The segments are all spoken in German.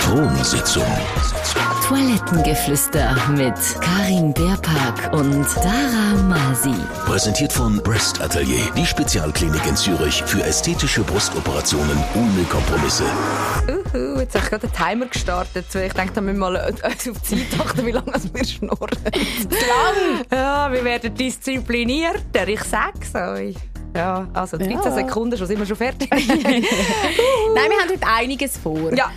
Thronsitzung. Toilettengeflüster mit Karin Beerpark und Sarah Masi. Präsentiert von Breast Atelier, die Spezialklinik in Zürich für ästhetische Brustoperationen ohne Kompromisse. Uhu, jetzt habe ich gerade den Timer gestartet. Ich denke, da müssen wir mal auf die Zeit achten, wie lange wir schnurren. Lang! Ja, wir werden disziplinierter, ich sag's euch. Ja, also 13 Ja. Sekunden, schon sind wir schon fertig. Nein, wir haben heute einiges vor. ja,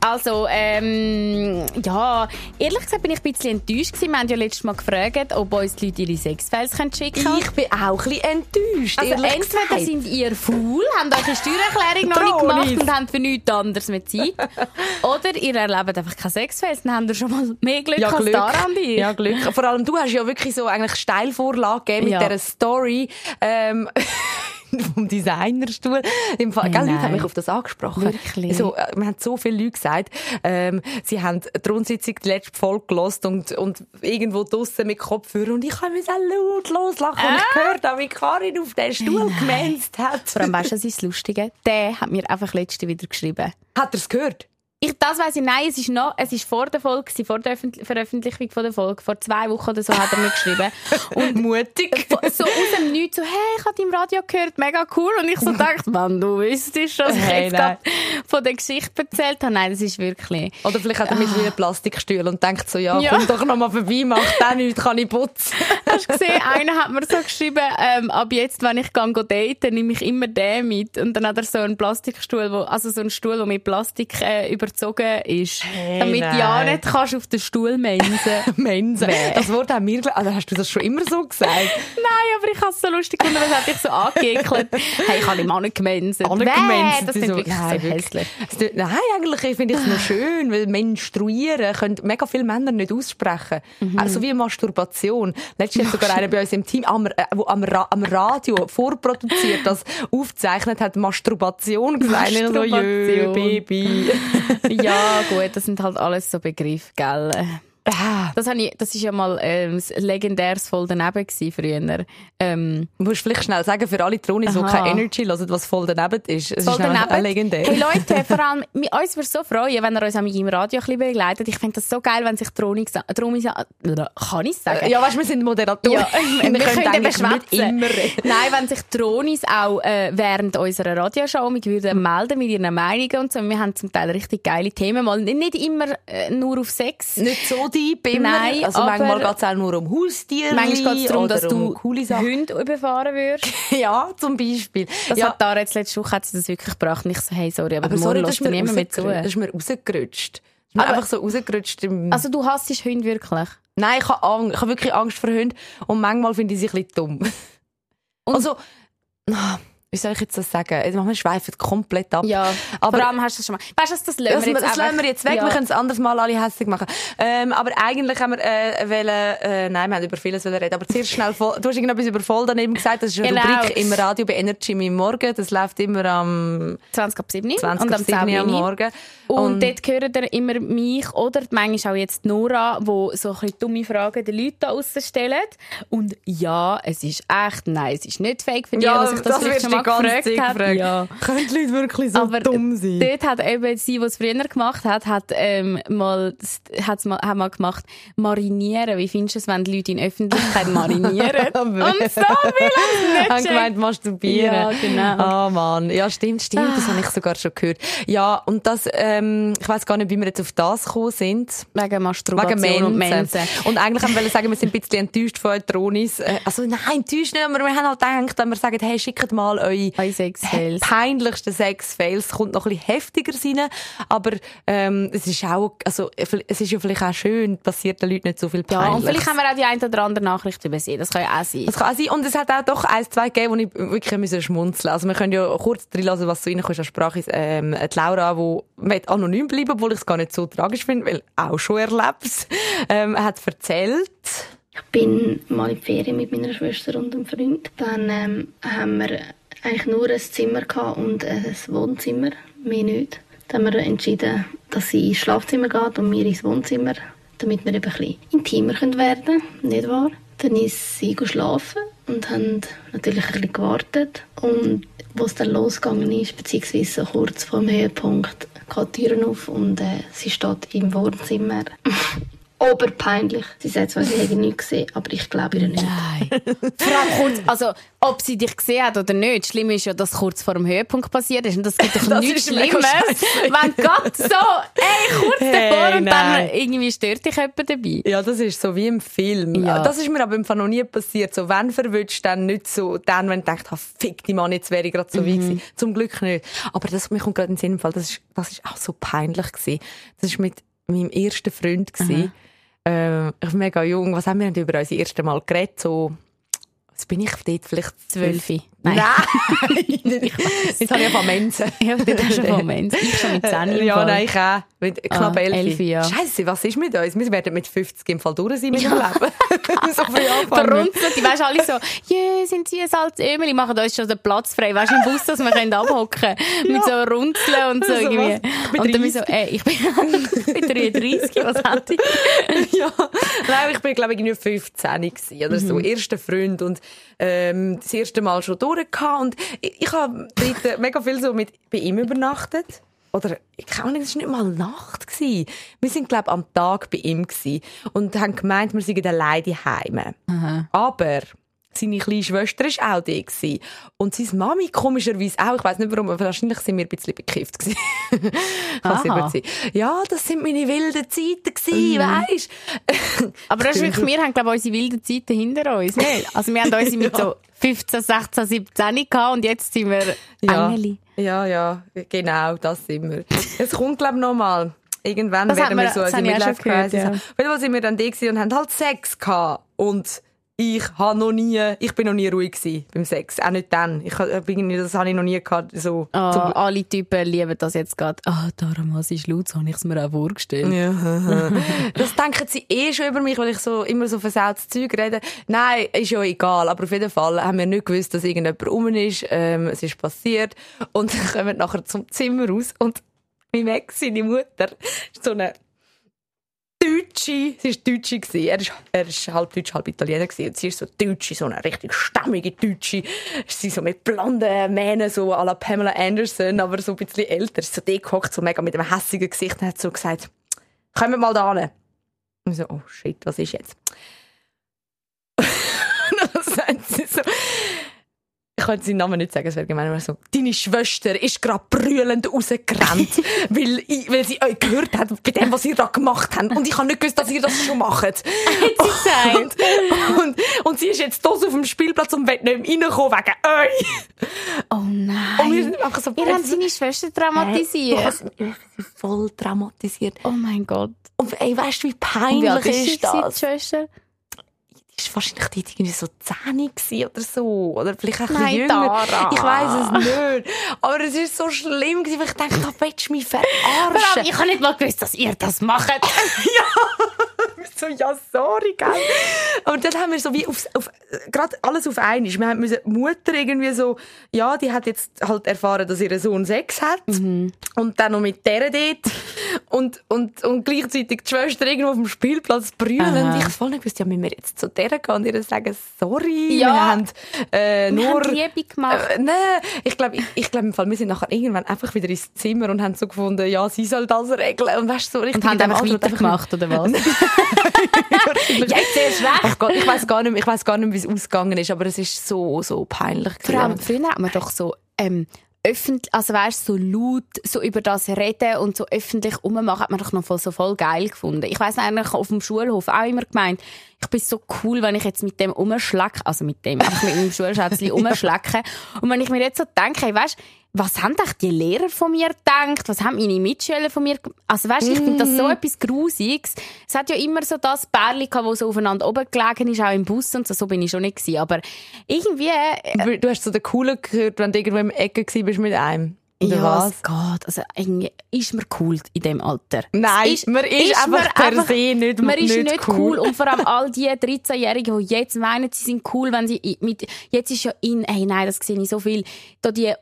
Also, ähm, ja, ehrlich gesagt bin ich ein bisschen enttäuscht gewesen. Wir haben ja letztes Mal gefragt, ob uns die Leute ihre Sexfiles schicken können. ich bin auch ein bisschen enttäuscht, Also entweder gesagt. sind ihr faul, haben eure Steuererklärung noch nicht gemacht und haben für nichts anderes mehr Zeit. Oder ihr erlebt einfach keine Sexfiles, dann habt ihr schon mal mehr Glück ja, als Glück. daran bei. Ja, Glück. Vor allem du hast ja wirklich so eigentlich Steilvorlage gegeben mit Ja. dieser Story. Ähm, vom Designerstuhl. Im Fall, gell, Leute haben mich auf das angesprochen. Wirklich? So, äh, wir haben so viele Leute gesagt, ähm, sie haben die Rundsitzung die letzte Folge gelost und, und irgendwo draussen mit Kopfhörer und ich habe mich so laut loslachen und ich gehört habe, wie Karin auf den Stuhl gemänzt hat. Vor allem, weißt du, was ist das Lustige? Der hat mir einfach letzte wieder geschrieben. Hat er es gehört? Ich, das weiss ich, nein, es ist noch, es ist vor der Folge, vor der Öffentlich- Veröffentlichung von der Folge, vor zwei Wochen oder so hat er mir geschrieben. Und mutig. so aus dem Nichts, so, hey, ich habe im Radio gehört, mega cool. Und ich so dachte, wenn du wüsstest, dass ich Hey, jetzt nein. gerade von der Geschichte erzählt habe. Nein, das ist wirklich... Oder vielleicht hat er mit wie einem Plastikstuhl und denkt so, ja, Ja. komm doch noch mal vorbei, mach den nichts, kann ich putzen. Hast du gesehen, einer hat mir so geschrieben, ähm, ab jetzt, wenn ich gehe daten, nehme ich immer den mit. Und dann hat er so einen Plastikstuhl, wo, also so einen Stuhl, der mit Plastik äh, überzogen ist. damit nein. ja nicht kannst auf den Stuhl mensen. Mensen. Das Wort haben wir, also hast du das schon immer so gesagt? Nein, aber ich habe es so lustig gefunden, weil es hat dich so angeekelt. hey, ich habe ihm auch nicht gemenset. Alle gemenzt, Das ist so, wirklich nein, so hässlich. Nein, eigentlich finde ich es noch schön, weil menstruieren können mega viele Männer nicht aussprechen. Mhm. Also wie Masturbation. Letztens hat sogar einer bei uns im Team, am, äh, am, Ra am Radio vorproduziert, das aufgezeichnet hat, Masturbation gesagt. Ich So, Masturbation. Baby. Ja, gut, das sind halt alles so Begriffe, gell? Ah, Das, habe ich, das ist ja mal ähm, das legendäres voll daneben gewesen früher. Ähm, Du musst vielleicht schnell sagen, für alle Tronis, die keine Energy hören, was voll daneben ist. Es voll ist daneben. legendär. Hey Leute, vor allem, mi- uns würde so freuen, wenn ihr uns im Radio ein bisschen begleitet. Ich finde das so geil, wenn sich Tronis, Tronis, kann ich sagen? ja, weißt du, wir sind Moderatoren. Ja, wir, wir können eigentlich nicht immer reden. Nein, wenn sich Tronis auch äh, während unserer Radioshow mit würden melden mit ihren Meinungen und so. Wir haben zum Teil richtig geile Themen. Mal nicht immer äh, nur auf Sex. Nicht so immer. Nein, also manchmal geht es auch nur um Haustiere. Manchmal geht es darum, dass um du. Hunde überfahren wirst. Ja, zum Beispiel. Das ja, hat Dara jetzt letzte Woche hat sie das wirklich gebracht. Und ich so, hey, sorry, aber, aber morgen sorry, das lässt ist niemand mehr zu. Das ist mir rausgerutscht. Das ist mir einfach so rausgerutscht. Also du hasst Hunde wirklich? Nein, ich habe Angst. Ich habe wirklich Angst vor Hunden. Und manchmal finde ich sie ein bisschen dumm. also, ah, wie soll ich jetzt das sagen? Jetzt machen wir schweifen komplett ab. Ja, aber vor allem hast du das schon mal. Weißt du, was, das lassen wir jetzt das lassen wir jetzt weg, Ja. wir können es anders mal alle hässlich machen. Ähm, aber eigentlich haben wir, äh, wollen, äh, nein, wir haben über vieles reden, aber zuerst schnell, voll, du hast irgendetwas über voll daneben gesagt, das ist eine Genau. Rubrik im Radio bei Energy im Morgen, das läuft immer am 20 ab 7 20 und am 7 am 10 Morgen. Und, dort hören ihr immer mich oder manchmal auch jetzt Nora, wo so ein dumme Fragen den Leuten da draussen stellen. Und ja, es ist echt, nein, es ist nicht fake für die, ja, die sich das, das schon mal ganze gefragt gefragt. Ja. Können die Leute wirklich so Aber dumm sein? dort hat eben sie, die es früher gemacht hat, hat ähm, mal, hat's mal, hat mal gemacht, marinieren. Wie findest du es, wenn die Leute in Öffentlichkeit marinieren? Und so viel haben sie haben nicht gemeint, masturbieren. Ja, genau. Oh Mann. Ja, stimmt, stimmt. Das habe ich sogar schon gehört. Ja, und das, ähm, ich weiß gar nicht, wie wir jetzt auf das gekommen sind. Wegen Masturbation Wegen und Mensen. Und eigentlich haben wir sagen, wir sind ein bisschen enttäuscht von Tronis. Äh, Also nein, enttäuscht nicht, aber wir haben halt gedacht, wenn wir sagen, hey, schickt mal eure Eure Sexfails. peinlichsten Sexfails. Es kommt noch ein bisschen heftiger rein, aber ähm, es ist auch, also es ist ja vielleicht auch schön, passiert den Leuten nicht so viel Ja, Peinliches. und vielleicht haben wir auch die eine oder andere Nachricht übersehen. Das kann ja auch sein. Das kann auch sein. Und es hat auch doch eins, zwei gegeben, wo ich wirklich müssen schmunzeln Also wir können ja kurz drin lassen, was so reinkommt an Sprache. Ähm, die Laura, die anonym bleiben, obwohl ich es gar nicht so tragisch finde, weil auch schon erlebt, ähm, hat erzählt, Ich bin mal in die Ferien mit meiner Schwester und einem Freund. Dann ähm, haben wir eigentlich nur ein Zimmer und ein Wohnzimmer, mehr nicht. Dann haben wir entschieden, dass sie ins Schlafzimmer geht und wir ins Wohnzimmer, damit wir eben ein intimer werden können, nicht wahr? Dann ist sie schlafen und haben natürlich ein bisschen gewartet. Und wo es dann losgegangen ist, beziehungsweise kurz vor dem Höhepunkt, geht die Türen auf und äh, sie steht im Wohnzimmer. Oberpeinlich. Sie sagt zwar, sie hätte nichts gesehen, aber ich glaube ihr nicht. Nein. Vor allem kurz, also, ob sie dich gesehen hat oder nicht. Schlimm ist ja, dass kurz vor dem Höhepunkt passiert ist. Und das gibt doch Das nichts Schlimmes. Wenn Gott so, ey, kurz Hey, davor und dann nein. irgendwie stört dich jemand dabei. Ja, das ist so wie im Film. Ja. Das ist mir aber im Fall noch nie passiert. So, wenn verwünscht, dann nicht so, dann, wenn ich denke, ah, fick die Mann, jetzt wäre ich gerade so wie gewesen. Zum Glück nicht. Aber das, mir kommt gerade in den Sinn, das ist, das ist auch so peinlich gewesen. Das ist mit meinem ersten Freund gewesen. Ähm, ich bin mega jung. Was haben wir denn über unser erstes Mal geredet? So, was bin ich dort? Vielleicht Zwölf. Nein. Jetzt habe ich einfach Mensen. Ja, das ist ein Moment. Ich schon mit 10 im Ja, nein, ich auch. Mit knapp Ah, 11. elf, ja. Scheiße, was ist mit uns? Wir werden mit 50 im Fall durch sein mit dem Leben. so früh anfangen. Verrunzelt, die weißt alle so, jö, sind sie ein altes Ömeli, machen uns schon den Platz frei, weißt du, im Bus, dass wir können abhocken Mit so Runzeln und so So irgendwie. was? Ich bin und dann bin so, 30. ey, ich bin, ich bin 33, was hat ich? ja. Nein, ich bin, glaube ich, nur 15 gewesen oder so. Erster Freund und, ähm, das erste Mal schon durch gehabt. und ich, ich habe mega viel so mit, bei ihm übernachtet. Oder, ich kann nicht, es war nicht mal Nacht. Gewesen. Wir sind, glaube am Tag bei ihm gewesen und haben gemeint, wir seien alleine daheim. Aber, seine kleine Schwester war auch da. Gewesen. Und seine Mami komischerweise auch. Ich weiß nicht warum, aber wahrscheinlich sind wir ein bisschen bekifft. gewesen. Kann gut sein. Ja, das sind meine wilden Zeiten gewesen, weisst Aber das ist wirklich, wir haben, glaube ich, unsere wilden Zeiten hinter uns, nicht? Also wir haben unsere mit so 15, 16, 17 gehabt und jetzt sind wir Ja, Engeli. ja, ja, genau, das sind wir. Es kommt, glaube ich, noch mal. Irgendwann Das werden wir so das eine habe ich auch schon Midlife Crisis gehört, ja. haben. Auf jeden Fall sind wir dann da gewesen und haben halt Sex gehabt. Und ich habe noch nie, ich bin noch nie ruhig gewesen beim Sex. Auch nicht dann. Ich irgendwie, das habe ich noch nie gehabt, so. Zum- alle Typen lieben das jetzt gerade. Ah, darum was ist laut, so habe ich es mir auch vorgestellt. Ja, das denken sie eh schon über mich, weil ich so immer so versautes Zeug rede. Nein, ist ja egal. Aber auf jeden Fall haben wir nicht gewusst, dass irgendjemand rum ist. Ähm, es ist passiert. Und dann kommen wir nachher zum Zimmer raus und mein Ex, seine Mutter, ist so eine Deutsche, sie war Deutsche, gewesen. er ist, er ist halb Deutsch, halb Italiener gewesen. und sie ist so Deutsche, so eine richtig stammige Deutsche. Sie so mit blonden Mähnen, so à la Pamela Anderson, aber so ein bisschen älter. So dick gehockt, so mega mit einem hässigen Gesicht und hat so gesagt, kommen mal da hin. Und ich so, oh shit, was ist jetzt? und dann sagt ich kann seinen Namen nicht sagen, es wäre gemein, aber so, deine Schwester ist gerade brüllend rausgerannt, weil, ich, weil sie euch gehört hat, bei dem, was ihr da gemacht habt. Und ich habe nicht gewusst, dass ihr das schon macht. Hat sie und, und, und sie ist jetzt hier auf dem Spielplatz und will nicht mehr reinkommen wegen euch. Oh Und wir nein. sind einfach so, Ihr habt seine Schwester traumatisiert. Hey, ich bin voll traumatisiert. Oh mein Gott. Und ey, weißt du, wie peinlich wie alt ist ist das? Schwester? Ist wahrscheinlich dort irgendwie so 10 gewesen oder so. Oder vielleicht ein Nein, bisschen jünger. Tara. Ich weiss es nicht. Aber es ist so schlimm weil ich dachte, da willst du mich verarschen. ich habe nicht mal gewusst, dass ihr das macht. so, ja, sorry, gell? Und dann haben wir so wie auf, auf gerade alles auf einmal. Wir haben müssen, die Mutter irgendwie so, ja, die hat jetzt halt erfahren, dass ihr Sohn Sex hat. Und dann noch mit der dort. Und, und, und gleichzeitig die Schwester irgendwo auf dem Spielplatz brüllen. Ich voll nicht gewusst, ja, müssen wir jetzt zu der gehen und ihr sagen, sorry, Ja. wir haben, äh, Wir nur, haben Liebe gemacht. äh, nein, ich glaube, ich, ich glaub, im Fall, wir sind nachher irgendwann einfach wieder ins Zimmer und haben so gefunden, ja, sie soll das regeln. Und weißt so richtig Und haben einfach weitergemacht, oder was? Gott, ich weiß gar nicht, mehr- ich weiß gar nicht, mehr, wie es ausgegangen ist, aber es ist so, so peinlich. Vor allem, früher hat man doch so, ähm, öffentlich, also weißt, so laut, so über das reden und so öffentlich rummachen, hat man doch noch voll, so voll geil gefunden. Ich weiss eigentlich auf dem Schulhof auch immer gemeint, ich bin so cool, wenn ich jetzt mit dem umschlecke, also mit dem, einfach mit meinem Schulschätzchen umschlecke. Und wenn ich mir jetzt so denke, hey, weißt, was haben echt die Lehrer von mir gedacht? Was haben meine Mitschüler von mir Also weißt, ich finde das so etwas Grusiges. Es hat ja immer so das Pärchen gehabt, das so aufeinander oben gelegen ist, auch im Bus und so, so bin ich schon nicht gewesen. Aber irgendwie, äh, Du hast so den Coolen gehört, wenn du irgendwo im Ecke gewesen bist mit einem. Oder ja, was? es geht. Also, irgendwie ist man cool in dem Alter. Nein, Es man ist einfach man per einfach- se nicht- Man ist nicht cool. cool. Und vor allem all die 13-Jährigen, die jetzt meinen, sie sind cool, wenn sie mit, jetzt ist ja in, hey, nein, das sehe ich so viel, da die,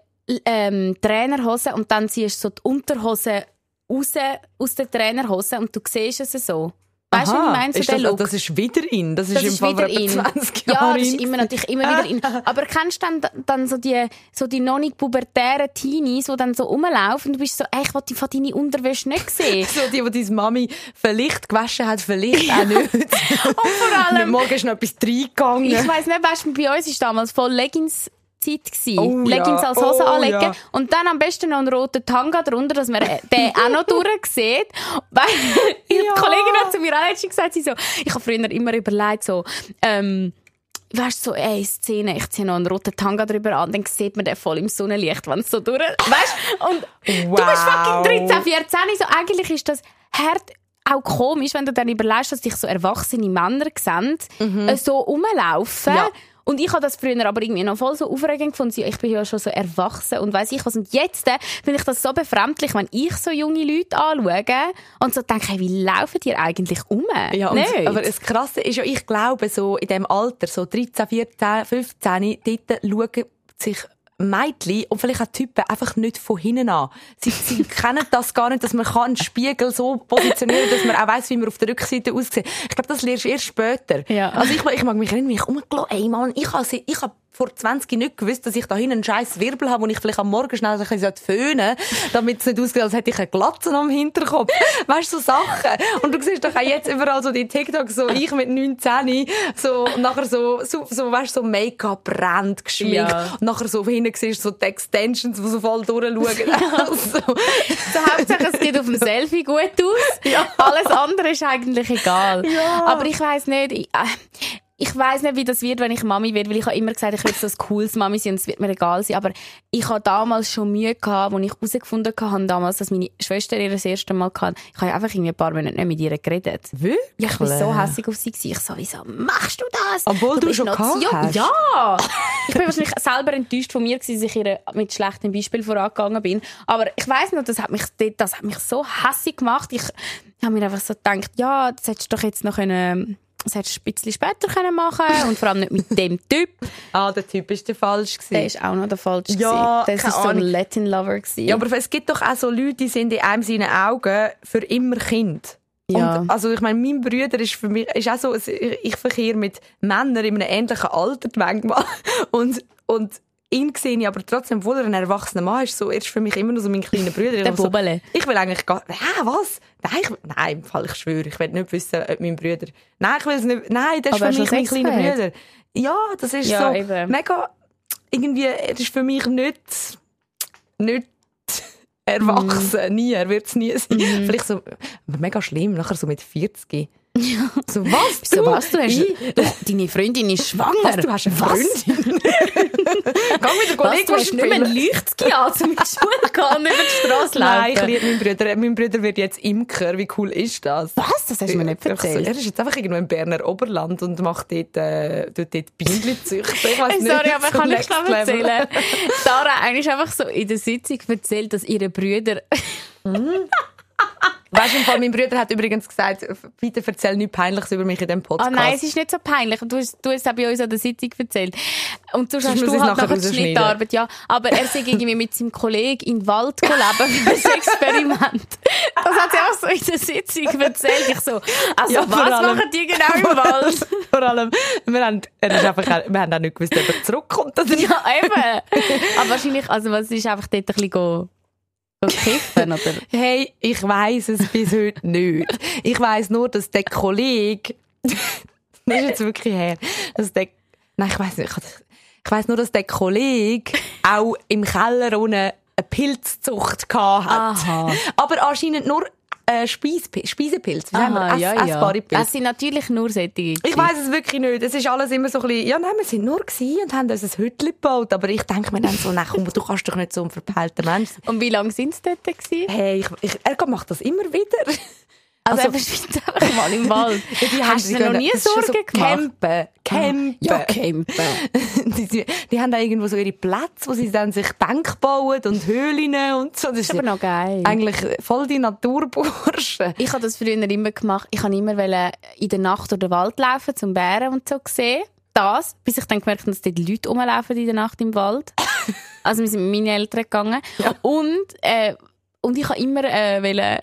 ähm, Trainerhose und dann ziehst du so die Unterhose raus, aus der Trainerhose und du siehst es so. Weißt du, was ich meine? So ist das, Look. das ist wieder in. Das ist Das im ist Fall wieder vor etwa in. 20 Ja, Jahren das ist immer natürlich immer wieder in. Aber kennst du dann, dann so die, so die noch nicht pubertären Teenies, die dann so rumlaufen und du bist so, ey, ich will die von deine Unterwäsche nicht sehen. So die, die deine Mami vielleicht gewaschen hat, vielleicht auch nicht. Und vor allem, Morgen ist noch etwas reingegangen. ich weiss nicht, weißt du, bei uns war damals voll Leggings Zeit gewesen. Oh ja. Leggings als Hose Oh anlegen ja. und dann am besten noch einen roten Tanga drunter, dass man äh, den auch noch durchsieht. Weil die Kollegin hat zu mir auch letztens gesagt, sie so, ich habe früher immer überlegt, so, ähm, Weißt du, so, ey, Szene, ich ziehe noch einen roten Tanga drüber an, dann sieht man den voll im Sonnenlicht, wenn es so durch, weißt und du bist Wow. fucking 13, 14, so, eigentlich ist das hart auch komisch, wenn du dann überlegst, dass dich so erwachsene Männer sehen, äh, so rumlaufen. Ja. Und ich habe das früher aber irgendwie noch voll so aufregend gefunden. Ich bin ja schon so erwachsen und weiß ich was. Und jetzt äh, finde ich das so befremdlich, wenn ich so junge Leute anschaue und so denke, hey, wie laufen die eigentlich um? Ja, Nicht? aber das Krasse ist ja, ich glaube, so in dem Alter, so 13, 14, 15, dort schauen sich Mädchen und vielleicht auch Typen einfach nicht von hinten an. Sie, sie kennen das gar nicht, dass man kann einen Spiegel so positionieren dass man auch weiss, wie man auf der Rückseite aussieht. Ich glaube, das lernst du erst später. Ja. Also ich, ich mag mich erinnern, wie ich rumgelaufen ey Mann, ich habe ich hab vor 20 nicht gewusst, dass ich da hinten einen scheiß Wirbel habe, wo ich vielleicht am Morgen schnell ein bisschen föhnen sollte, damit es nicht aussieht, als hätte ich eine Glatze am Hinterkopf. Weißt du, so Sachen. Und du siehst doch auch jetzt überall so die TikToks, so ich mit 19, so, und nachher so, so, so weißt du, so Make-up brennt, geschminkt. Ja. Und nachher so hinten siehst du so die Extensions, die so voll durchschauen. Also, So, Hauptsache, es sieht auf dem Selfie gut aus. Alles andere ist eigentlich egal. Aber ich weiss nicht, ich, äh, ich weiss nicht, wie das wird, wenn ich Mami werde, weil ich habe immer gesagt, ich will so ein cooles Mami sein und es wird mir egal sein. Aber ich habe damals schon Mühe gehabt, als ich herausgefunden habe, damals, dass meine Schwester ihr das erste Mal hatte. Ich habe einfach irgendwie ein paar Monate nicht mit ihr geredet. wirklich? Ja, ich war so hässlich auf sie. gewesen. Ich so, wieso machst du das? Obwohl du bist schon noch gehabt hast. Ja! ich bin wahrscheinlich selber enttäuscht von mir, gewesen, dass ich ihr mit schlechtem Beispiel vorangegangen bin. Aber ich weiss noch, das hat mich, das hat mich so hässlich gemacht. Ich habe mir einfach so gedacht, ja, das hättest du doch jetzt noch können, das hättest du ein bisschen später können machen und vor allem nicht mit dem Typ. Ah, der Typ ist der falsch gewesen. Der ist auch noch der falsche. Ja, gewesen. Das ist so ein Ahnung. Latin-Lover. gewesen. Ja, aber es gibt doch auch so Leute, die sind in einem seiner Augen für immer Kind. Ja. Und, also ich meine, mein Bruder ist für mich ist auch so, es- ich verkehre mit Männern in einem ähnlichen Alter manchmal und und ihn sehe ich aber trotzdem, obwohl er ein erwachsener Mann ist, so, er ist für mich immer noch so mein kleiner Bruder. Ich Der so, Bubele. Ich will eigentlich gar, hä, was? Nein, ich, nein, im Fall, ich schwöre, ich will nicht wissen, ob mein Bruder, nein, ich will es nicht, nein, das ist Aber für mich mein kleiner? Bruder. Ja, das ist Ja, so, eben. mega, irgendwie, er ist für mich nicht, nicht erwachsen, nie, er wird es nie sein. Mhm. Vielleicht so, mega schlimm, nachher so mit 40. So, was? So was, du hast, du, deine Freundin ist schwanger. Was, du hast eine Freundin? Geh mit der Was, Kollegin du hast nicht mehr ein spielen. Lichtski an, um in die Schule zu gehen über die Straße Nein, ich laufen. liebe meinen Bruder. Mein Bruder wird jetzt Imker. Wie cool ist das? Was? Das hast du mir nicht Einfach so, erzählt. Er ist jetzt einfach irgendwo im Berner Oberland und macht dort, äh, tort dort Bienen züchten. Ich weiss Hey, nicht, Sorry, aber so kann ich next schnell erzählen? Sarah ist einfach so in der Sitzung erzählt, dass ihre Brüder... Weißt du, mein Bruder hat übrigens gesagt, bitte erzähl nichts Peinliches über mich in diesem Ah Podcast. nein, es ist nicht so peinlich. Du hast, du hast es auch bei uns an der Sitzung erzählt. Und sonst hast du halt nachher nachher die. Schnittarbeit. Ja, aber er sei irgendwie mit seinem Kollegen in den Wald leben für ein Experiment. Das hat sie auch so in der Sitzung erzählt. Ich so, also Ja, was allem- machen die genau im Wald? Vor allem, wir haben, er ist einfach, auch- wir haben auch nicht gewusst, ob er zurückkommt oder nicht. ja, eben. Aber wahrscheinlich, also was ist einfach dort ein bisschen go, go kiffen, oder? Hey, ich weiß es bis heute nicht. Ich weiß nur, dass der Kollege, das ist jetzt wirklich her, dass der, nein, ich weiß nicht, ich, weiß nur, dass der Kollege auch im Keller unten eine Pilzzucht gehabt hat. Aha. Aber anscheinend nur äh, Speisepilz, Speisepilz. Wie sagen wir? Ess, essbare Pilze. Das sind natürlich nur solche. Ich weiß es wirklich nicht. Es ist alles immer so ein bisschen, ja, nein, wir sind nur gewesen und haben uns ein Hütchen gebaut. Aber ich denke mir dann so, nein, komm, du kannst doch nicht so ein verpeilter Mensch sein. Und wie lange sind sie dort gewesen? Hey, ich, ich, er macht das immer wieder. Also, Also- er verschwindet einfach mal im Wald. Die Hast du dir noch nie Sorgen so gemacht? Campen. Campen. Ja, campen. die, die, haben da irgendwo so ihre Plätze, wo sie dann sich Denk bauen und Höhlen und so. Das ist aber noch geil. Eigentlich voll die Naturbursche. Ich habe das früher immer gemacht. Ich wollte immer in der Nacht durch den Wald laufen, zum Bären und so sehen. Das, bis ich dann gemerkt habe, dass dort Leute rumlaufen in der Nacht im Wald. also wir sind mit meinen Eltern gegangen. Und, äh, und ich habe immer äh, wollen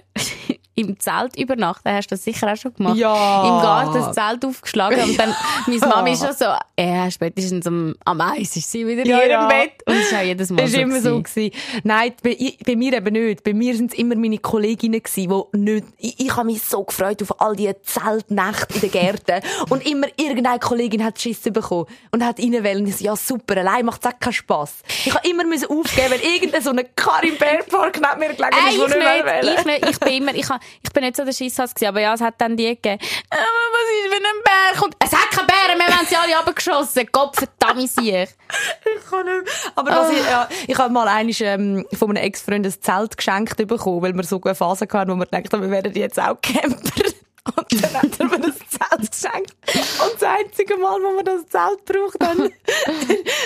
im Zelt übernachten. Hast du das sicher auch schon gemacht? Ja. Im Garten das Zelt aufgeschlagen und dann, meine Mami ist schon so, ja, spätestens am, am Eis ist sie wieder Ja, ja. im Bett. Und es ist auch jedes Mal Das so. immer so. gewesen. Nein, bei, ich- bei mir eben nicht. Bei mir sind es immer meine Kolleginnen gewesen, die nicht, ich, ich habe mich so gefreut auf all die Zeltnächte in den Gärten. und immer irgendeine Kollegin hat Schiss bekommen und hat rein wollen. Ich ja super, allein macht es auch keinen Spass. Ich habe immer müssen aufgeben, weil irgendeine so eine Karin Bärpark neben mir gelegen ist, ich die nicht ich nicht, ich bin immer, ich, ha- ich bin nicht so der Scheisshass gewesen, aber ja, es hat dann die gegeben, äh, was ist, wenn ein Bär kommt? Es hat keinen Bären, wir haben sie alle abgeschossen, Gott verdammt sich. Ich kann nicht. Aber was ich, ja, ich habe mal einmal, ähm, von einem Ex-Freund ein Zelt geschenkt bekommen, weil wir so eine Phase hatten, wo wir gedacht haben, wir werden jetzt auch Camper. Und dann hat er mir das Zelt geschenkt. Und das einzige Mal, wo wir das Zelt braucht haben,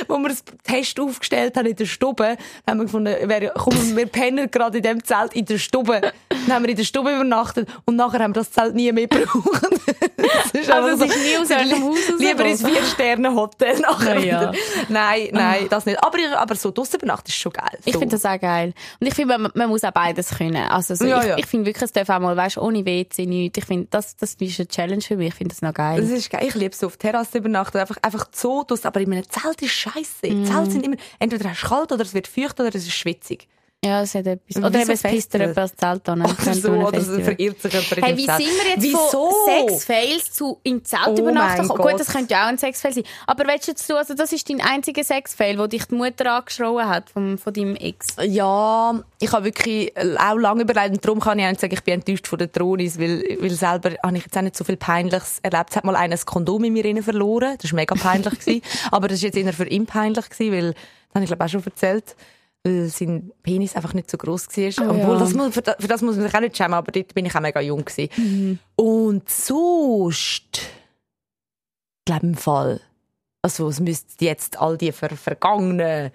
wo wir das Test aufgestellt haben in der Stube, haben wir gefunden, wer, komm, wir pennen gerade in dem Zelt in der Stube. Dann haben wir in der Stube übernachtet und nachher haben wir das Zelt nie mehr gebraucht. Also, einfach es ist nie aus eurem Haus Lieber ins. Vier-Sterne-Hotel nachher Ja. Nein, nein, das nicht. Aber, ich- aber so draussen übernachten ist schon geil. Ich so. finde das auch geil. Und ich finde, man, man muss auch beides können. Also so, Ja, ich, ja. ich finde wirklich, es darf auch mal, weißt, ohne WC nichts. Ich finde, das, das ist eine Challenge für mich. Ich finde das noch geil. Das ist geil. Ich liebe es so auf der Terrasse übernachten. Einfach, einfach so. Aber in einem Zelt ist scheiße. Mm. Zelte sind immer, entweder es ist kalt oder es wird feucht oder es ist schwitzig. Ja, es hat etwas. Oder eben, es pisst dir jemand Zelt an. Oder so, oder es verirrt sich jemand Hey, wie sind wir jetzt Wieso? von Sexfails zu im Zelt Oh übernachten. Gut, das könnte ja auch ein Sexfail sein. Aber willst du jetzt also das ist dein einziger Sexfail, wo dich die Mutter angeschrien hat vom, von deinem Ex? Ja, ich habe wirklich auch lange überlegt und darum kann ich auch nicht sagen, ich bin enttäuscht von der Tronis, weil, weil selber habe ich jetzt auch nicht so viel Peinliches erlebt. Es hat mal einer ein Kondom in mir rein verloren, das war mega peinlich. gewesen. Aber das war jetzt eher für ihn peinlich, gewesen, weil, das habe ich glaube auch schon erzählt, weil sein Penis einfach nicht so groß war. Oh Obwohl, ja. das muss, für, das, für das muss man sich auch nicht schämen, aber dort bin ich auch mega jung gewesen. Und sonst, glaube im Fall, also es müssten jetzt all die ver vergangenen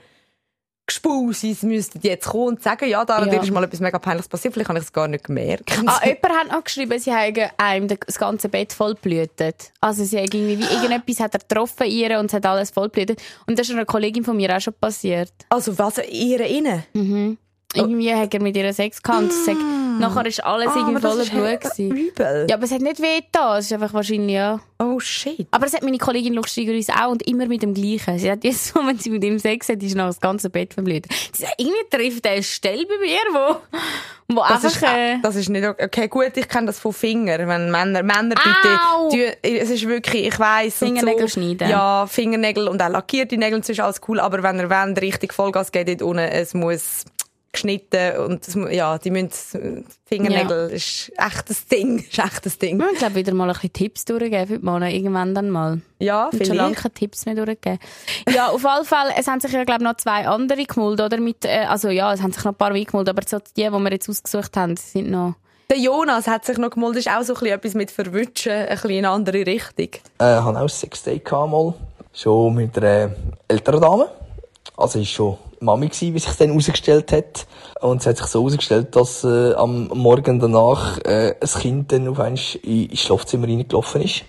Gespusis müssten jetzt kommen und sagen, ja, da Ja. ist mal etwas mega Peinliches passiert, vielleicht habe ich es gar nicht gemerkt. Ah, jemand hat noch geschrieben, sie haben einem das ganze Bett voll blühtet. Also sie haben irgendwie, wie irgendetwas hat er getroffen ihr und es hat alles voll blühtet. Und das ist einer Kollegin von mir auch schon passiert. Also was, ihr innen? Irgendwie hat er mit ihr Sex gehabt und sie sagt, nachher ist alles Ah, irgendwie voller Blut echt gewesen. übel. Ja, aber es hat nicht weh getan. Es ist einfach wahrscheinlich, ja. Oh shit. Aber es hat meine Kollegin lustigerweise auch und immer mit dem Gleichen. Sie hat jetzt so, wenn sie mit ihm Sex hat, ist noch das ganze Bett verblüht. Sie sagt, irgendwie trifft er eine Stelle bei mir, wo, wo Das einfach, ist, äh, das ist nicht okay. okay. Gut, ich kenne das von Fingern. Wenn Männer, Männer Au! bitte, die, es ist wirklich, ich weiss. und Fingernägel so, schneiden. Ja, Fingernägel und auch lackierte Nägel, das ist alles cool. Aber wenn er wenn richtig Vollgas geht dort unten, es muss geschnitten und mu- ja, die müssen, Fingernägel ist echt ein Ding, ist echt ein Ding. ich glaube, wieder mal ein bisschen Tipps durchgeben für die Männer. Irgendwann dann mal. Ja, Ich habe schon lange vielleicht. keine Tipps mehr durchgegeben. Ja, auf alle Fälle, es haben sich ja, glaube ich, noch zwei andere gemulden, oder? Mit, äh, also ja, es haben sich noch ein paar wie gemulden, aber so die, die wir jetzt ausgesucht haben, sind noch... Der Jonas hat sich noch gemolden, ist auch so ein bisschen etwas mit Verwutschen, ein bisschen in eine andere Richtung. Äh, hatte auch ein gehabt mal. Schon mit einer älteren Dame. Also, ist schon Mami gewesen, wie sich dann herausgestellt hat. Und es hat sich so herausgestellt, dass äh, am Morgen danach äh, ein Kind dann auf einmal in- ins Schlafzimmer reingelaufen ist.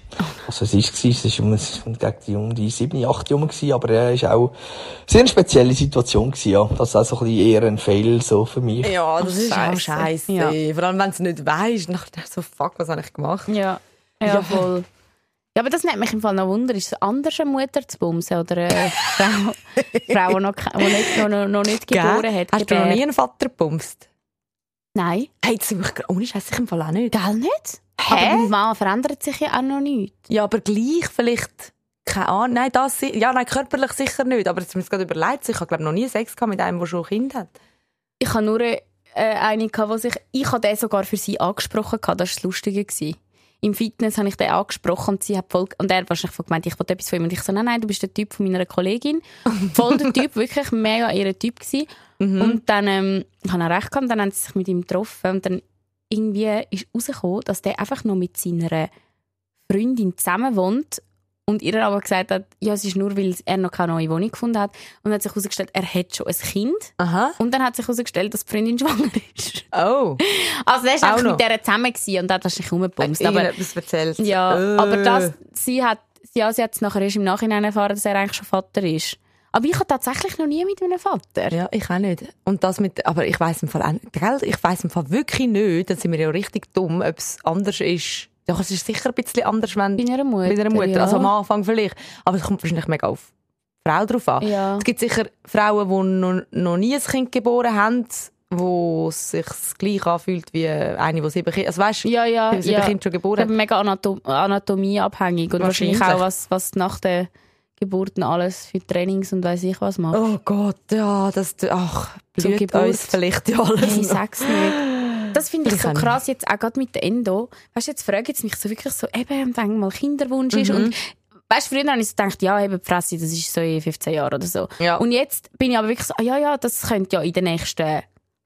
Also, es ist, es ist um, es war gegen die, um die 7, 8 Jahre gewesen, aber äh, ist auch sehr eine spezielle Situation gewesen, ja. Das ist auch so ein bisschen eher ein Fail, so für mich. Ja, das ist auch scheiße. Ja. Vor allem, wenn du es nicht weißt, nachher so, fuck, was habe ich gemacht? Ja, ja, voll. Ja, aber das nimmt mich im Fall noch Wunder. Ist es anders, eine Mutter zu bumsen oder eine Frau, Frau die noch, die nicht, noch, noch, noch nicht geboren hat? Hast du noch nie einen Vater gebumst? Nein. Hey, das mich ohne Scheiß, ich im Fall auch nicht. Gell nicht? Hä? Aber Mann verändert sich ja auch noch nichts. Ja, aber gleich vielleicht, keine Ahnung, nein, das, ja, nein, körperlich sicher nicht, aber jetzt mir gerade überlegt, ich habe glaube noch nie Sex gehabt mit einem, der schon ein Kind hat. Ich habe nur äh, eine, wo sich, ich habe den sogar für sie angesprochen. Das war das Lustige. Gewesen. Im Fitness habe ich den angesprochen und sie hat voll, und er hat wahrscheinlich voll gemeint, ich wollte etwas von ihm. Und ich so, nein, nein, du bist der Typ von meiner Kollegin. Voll der Typ, wirklich mega ihr Typ gewesen. Und dann, ähm, ich habe recht gehabt, und dann haben sie sich mit ihm getroffen und dann irgendwie ist rausgekommen, dass der einfach noch mit seiner Freundin zusammen wohnt und ihr aber gesagt hat, ja, es ist nur, weil er noch keine neue Wohnung gefunden hat. Und dann hat sich herausgestellt, er hat schon ein Kind. Aha. Und dann hat sich herausgestellt, dass die Freundin schwanger ist. Oh. Also der war mit der zusammen gewesen und hat wahrscheinlich rumgebumst. Aber, Irgendetwas erzählt. ja, Äh. aber das, sie hat, ja, sie hat es nachher erst im Nachhinein erfahren, dass er eigentlich schon Vater ist. Aber ich habe tatsächlich noch nie mit einem Vater. Ja, ich auch nicht. Und das mit, aber ich weiss im Fall gell, ich weiss im Fall wirklich nicht, dann sind wir ja richtig dumm, ob es anders ist. Doch, es ist sicher ein bisschen anders, wenn, Bei einer Mutter, bei einer Mutter. ja. Also am Anfang vielleicht. Aber es kommt wahrscheinlich mega auf Frau drauf an. Ja. Es gibt sicher Frauen, die noch, noch nie ein Kind geboren haben, wo es sich gleich anfühlt wie eine, die sieben Kinder, also weißt, Ja, ja, sieben ja. Kinder schon geboren hat. mega Anatom anatomieabhängig und wahrscheinlich, Wahrscheinlich. auch, was, was nach der Geburt alles für Trainings und weiss ich was macht. Oh Gott, ja, das, ach, blüht uns vielleicht ja alles Hey, sag's nicht. Das finde ich Ich so krass, jetzt auch gerade mit der Endo. Weißt du, jetzt fragen jetzt mich so wirklich so, eben, wenn mal Kinderwunsch ist Mhm. und Weißt du, früher habe ich so gedacht, ja, eben Fresse, das ist so in 15 Jahren oder so. Ja. Und jetzt bin ich aber wirklich so, ah, ja, ja, das könnte ja in den nächsten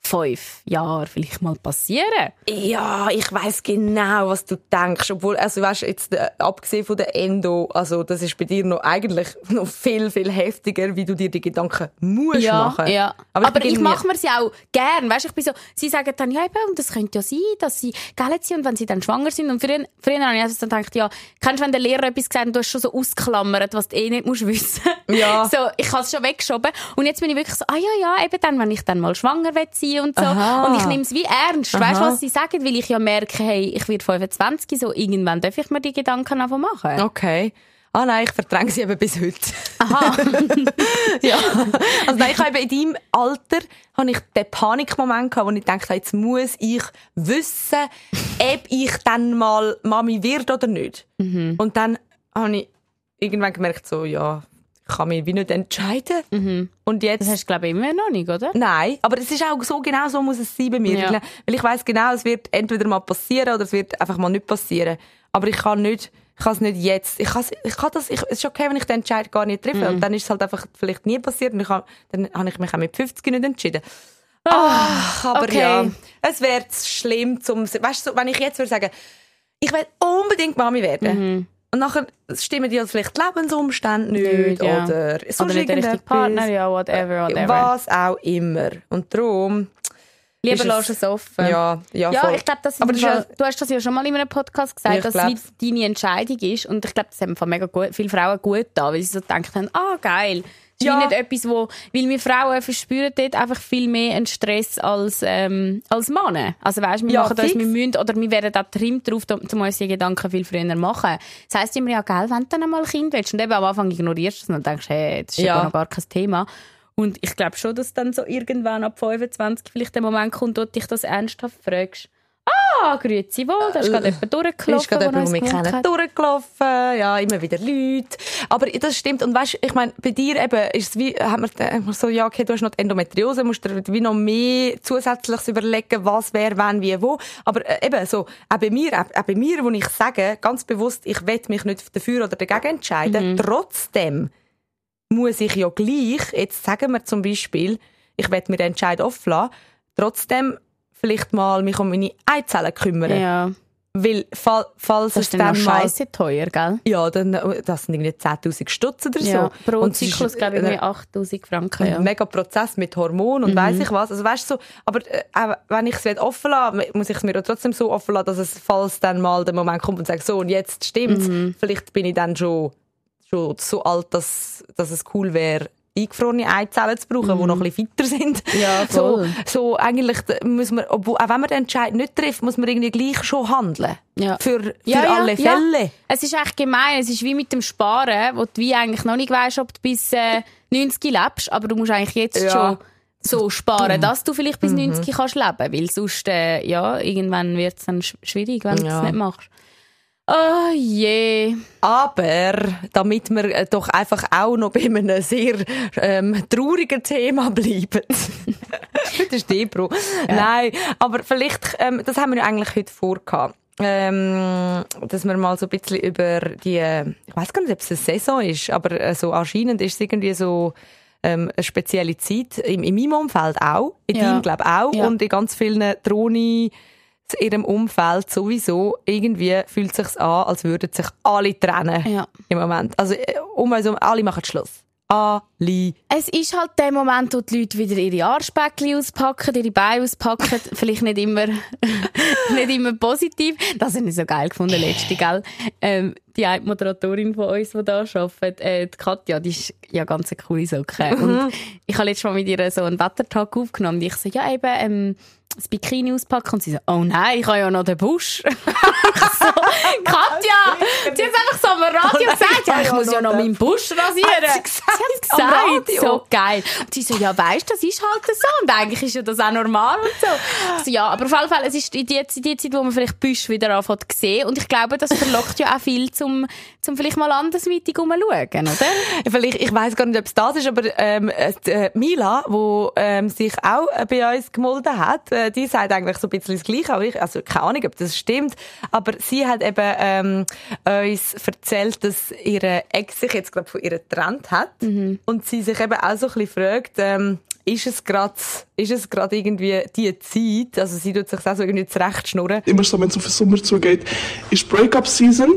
fünf Jahren vielleicht mal passieren. Ja, ich weiß genau, was du denkst. Obwohl, also weißt, jetzt äh, abgesehen von der Endo, also das ist bei dir noch eigentlich noch viel viel heftiger, wie du dir die Gedanken musst ja, machen. ja. Aber Aber, ich ich mache mir sie auch gern. Weißt, ich bin so, sie sagen dann, ja, eben, und das könnte ja sein, dass sie gell sind und wenn sie dann schwanger sind. Und früher, früher habe ich dann gedacht, ja, kennst du, wenn der Lehrer etwas gesagt hat, du hast schon so ausklammert, was du eh nicht musst wissen. Ja. So, ich habe es schon weggeschoben. Und jetzt bin ich wirklich so, ah ja, ja, eben dann, wenn ich dann mal schwanger will und so. Aha. Und ich nehme es wie ernst. Weißt du, was sie sagen? Weil ich ja merke, hey, ich werde 25, so irgendwann darf ich mir die Gedanken einfach machen. Okay. Ah nein, ich verdränge sie eben bis heute. Aha. ja. Also nein, ich habe in deinem Alter habe ich den Panikmoment gehabt, wo ich dachte, jetzt muss ich wissen, ob ich dann mal Mami wird oder nicht. Mhm. Und dann habe ich irgendwann gemerkt, so, ja, ich kann mich wie nicht entscheiden. Und jetzt... Das hast du, glaube ich, immer noch nicht, oder? Nein, aber es ist auch so, genau so muss es sein bei mir. Ja. Weil ich weiß genau, es wird entweder mal passieren oder es wird einfach mal nicht passieren. Aber ich kann nicht, ich kann es nicht jetzt. Ich ich kann das, ich, es ist okay, wenn ich den Entscheid gar nicht treffe. Und dann ist es halt einfach vielleicht nie passiert und ich hab, dann habe ich mich auch mit 50 nicht entschieden. Ach, aber okay. ja, es wäre schlimm zum, weißt du, wenn ich jetzt würde sagen, ich will unbedingt Mami werden. Und nachher stimmen die halt vielleicht die Lebensumstände nicht, Nicht, ja. oder sonst Oder nicht der richtige. Partner, ja, whatever, whatever. Was auch immer. Und darum. Lieber lass es offen. Ja, ja, Ja, voll. ich glaube, das ist das ja- du hast das ja schon mal in einem Podcast gesagt, dass es deine Entscheidung ist. Und ich glaube, das haben viele Frauen gut da, weil sie so gedacht haben, ah, geil. Das ist Ja. wie nicht etwas, wo, weil wir Frauen verspüren dort einfach viel mehr einen Stress als, ähm, als Männer. Also weißt, wir Ja, machen fix. wir müssen, oder wir werden auch trimmt darauf, um uns die Gedanken viel früher machen. Das heisst immer, ja, geil, wenn du dann einmal ein Kind willst. Und eben am Anfang ignorierst du es und denkst, hey, das ist ja noch gar kein Thema. Und ich glaube schon, dass dann so irgendwann ab 25 vielleicht der Moment kommt, wo du dich das ernsthaft fragst. Ah, grüezi wohl, da ist gerade jemand durchgelaufen, ist gerade jemand, gewunken kennt, hat. durchgelaufen. Ja, immer wieder Leute. Aber das stimmt. Und weißt, ich meine, bei dir eben ist es wie, hat man so, ja, okay, du hast noch die Endometriose, musst dir wie noch mehr zusätzliches überlegen, was, wer, wann, wie, wo. Aber äh, eben so, auch bei mir, auch, bei mir, wo ich sage, ganz bewusst, ich will mich nicht dafür oder dagegen entscheiden, trotzdem muss ich ja gleich, jetzt sagen wir zum Beispiel, ich will mir den Entscheid offen lassen, trotzdem vielleicht mal mich um meine Eizellen kümmern. Ja, Weil, fall, falls das es ist dann dann mal... scheiße teuer, gell? Ja, dann, äh, das sind irgendwie 10'000 Stutz oder so. Ja, pro Und ist Zyklus, glaube ich, ein- irgendwie 8000 Franken. Ja. mega Prozess mit Hormonen und weiss ich was. Also weißt du, so, aber äh, wenn ich es offen lasse, muss ich es mir trotzdem so offen lassen, dass es, falls dann mal der Moment kommt und sage, so, und jetzt stimmt's, vielleicht bin ich dann schon, schon so alt, dass, dass es cool wäre, eingefrorene Eizellen zu brauchen, die noch ein bisschen fitter sind. Ja, so, voll. so eigentlich muss man, obwohl, auch wenn man den Entscheid nicht trifft, muss man irgendwie gleich schon handeln. Ja. Für, für Ja, ja, alle. Fälle. Es ist echt gemein. Es ist wie mit dem Sparen, wo du wie eigentlich noch nicht weißt, ob du bis äh, 90 lebst, aber du musst eigentlich jetzt schon so sparen, dass du vielleicht bis 90 kannst leben, weil sonst äh, ja irgendwann wird es dann sch schwierig, wenn du es nicht machst. Oh je. Aber damit wir äh, doch einfach auch noch bei einem sehr ähm, traurigen Thema bleiben. das ist Debro. Nein, aber vielleicht, ähm, das haben wir ja eigentlich heute vorgehabt. Ähm, dass wir mal so ein bisschen über die, ich weiß gar nicht, ob es eine Saison ist, aber äh, so anscheinend ist es irgendwie so ähm, eine spezielle Zeit, in, in meinem Umfeld auch, in Ja. deinem glaube auch Ja. und in ganz vielen Droni in ihrem Umfeld sowieso, irgendwie fühlt es sich an, als würden sich alle trennen Ja. im Moment. Also äh, um uns herum, alle machen Schluss. alle. Es ist halt der Moment, wo die Leute wieder ihre Arschbäckchen auspacken, ihre Beine auspacken. Vielleicht nicht immer, nicht immer positiv. Das habe ich so geil gefunden, letzte, gell? Ähm, die eine Moderatorin von uns, die da arbeitet, äh, die Katja, die ist ja ganz eine coole Socke. Und ich habe letztes Mal mit ihr so einen Wettertag aufgenommen. Und ich so, ja, eben, ähm, das Bikini auspacken. Und sie so, oh nein, ich habe ja noch den Busch. so, Katja! Sie hat einfach so am Radio gesagt, ja, ich muss ja noch meinen Busch rasieren. Hat sie gesagt? Sie hat gesagt, so geil. Und sie so, ja, weißt, das ist halt so. Und eigentlich ist ja das auch normal und so. Ich so ja, aber auf jeden Fall, es ist die, die, Zeit, wo man vielleicht Büsch wieder anfängt zu sehen. Und ich glaube, das verlockt ja auch viel zum, zum vielleicht mal andersweitig umschauen, oder? Vielleicht, ich weiß gar nicht, ob es das ist, aber ähm, äh, Mila, wo ähm, sich auch äh, bei uns gemolden hat, äh, die sagt eigentlich so ein bisschen das Gleiche. Aber ich, also keine Ahnung, ob das stimmt. Aber sie hat eben ähm, uns erzählt, dass ihre Ex sich jetzt gerade von ihr getrennt hat und sie sich eben auch so ein bisschen fragt, ähm, ist es gerade, ist es gerade irgendwie die Zeit? Also sie tut sich auch so irgendwie zurecht schnurren. immer so, wenn es auf den Sommer zugeht, ist Breakup-Season.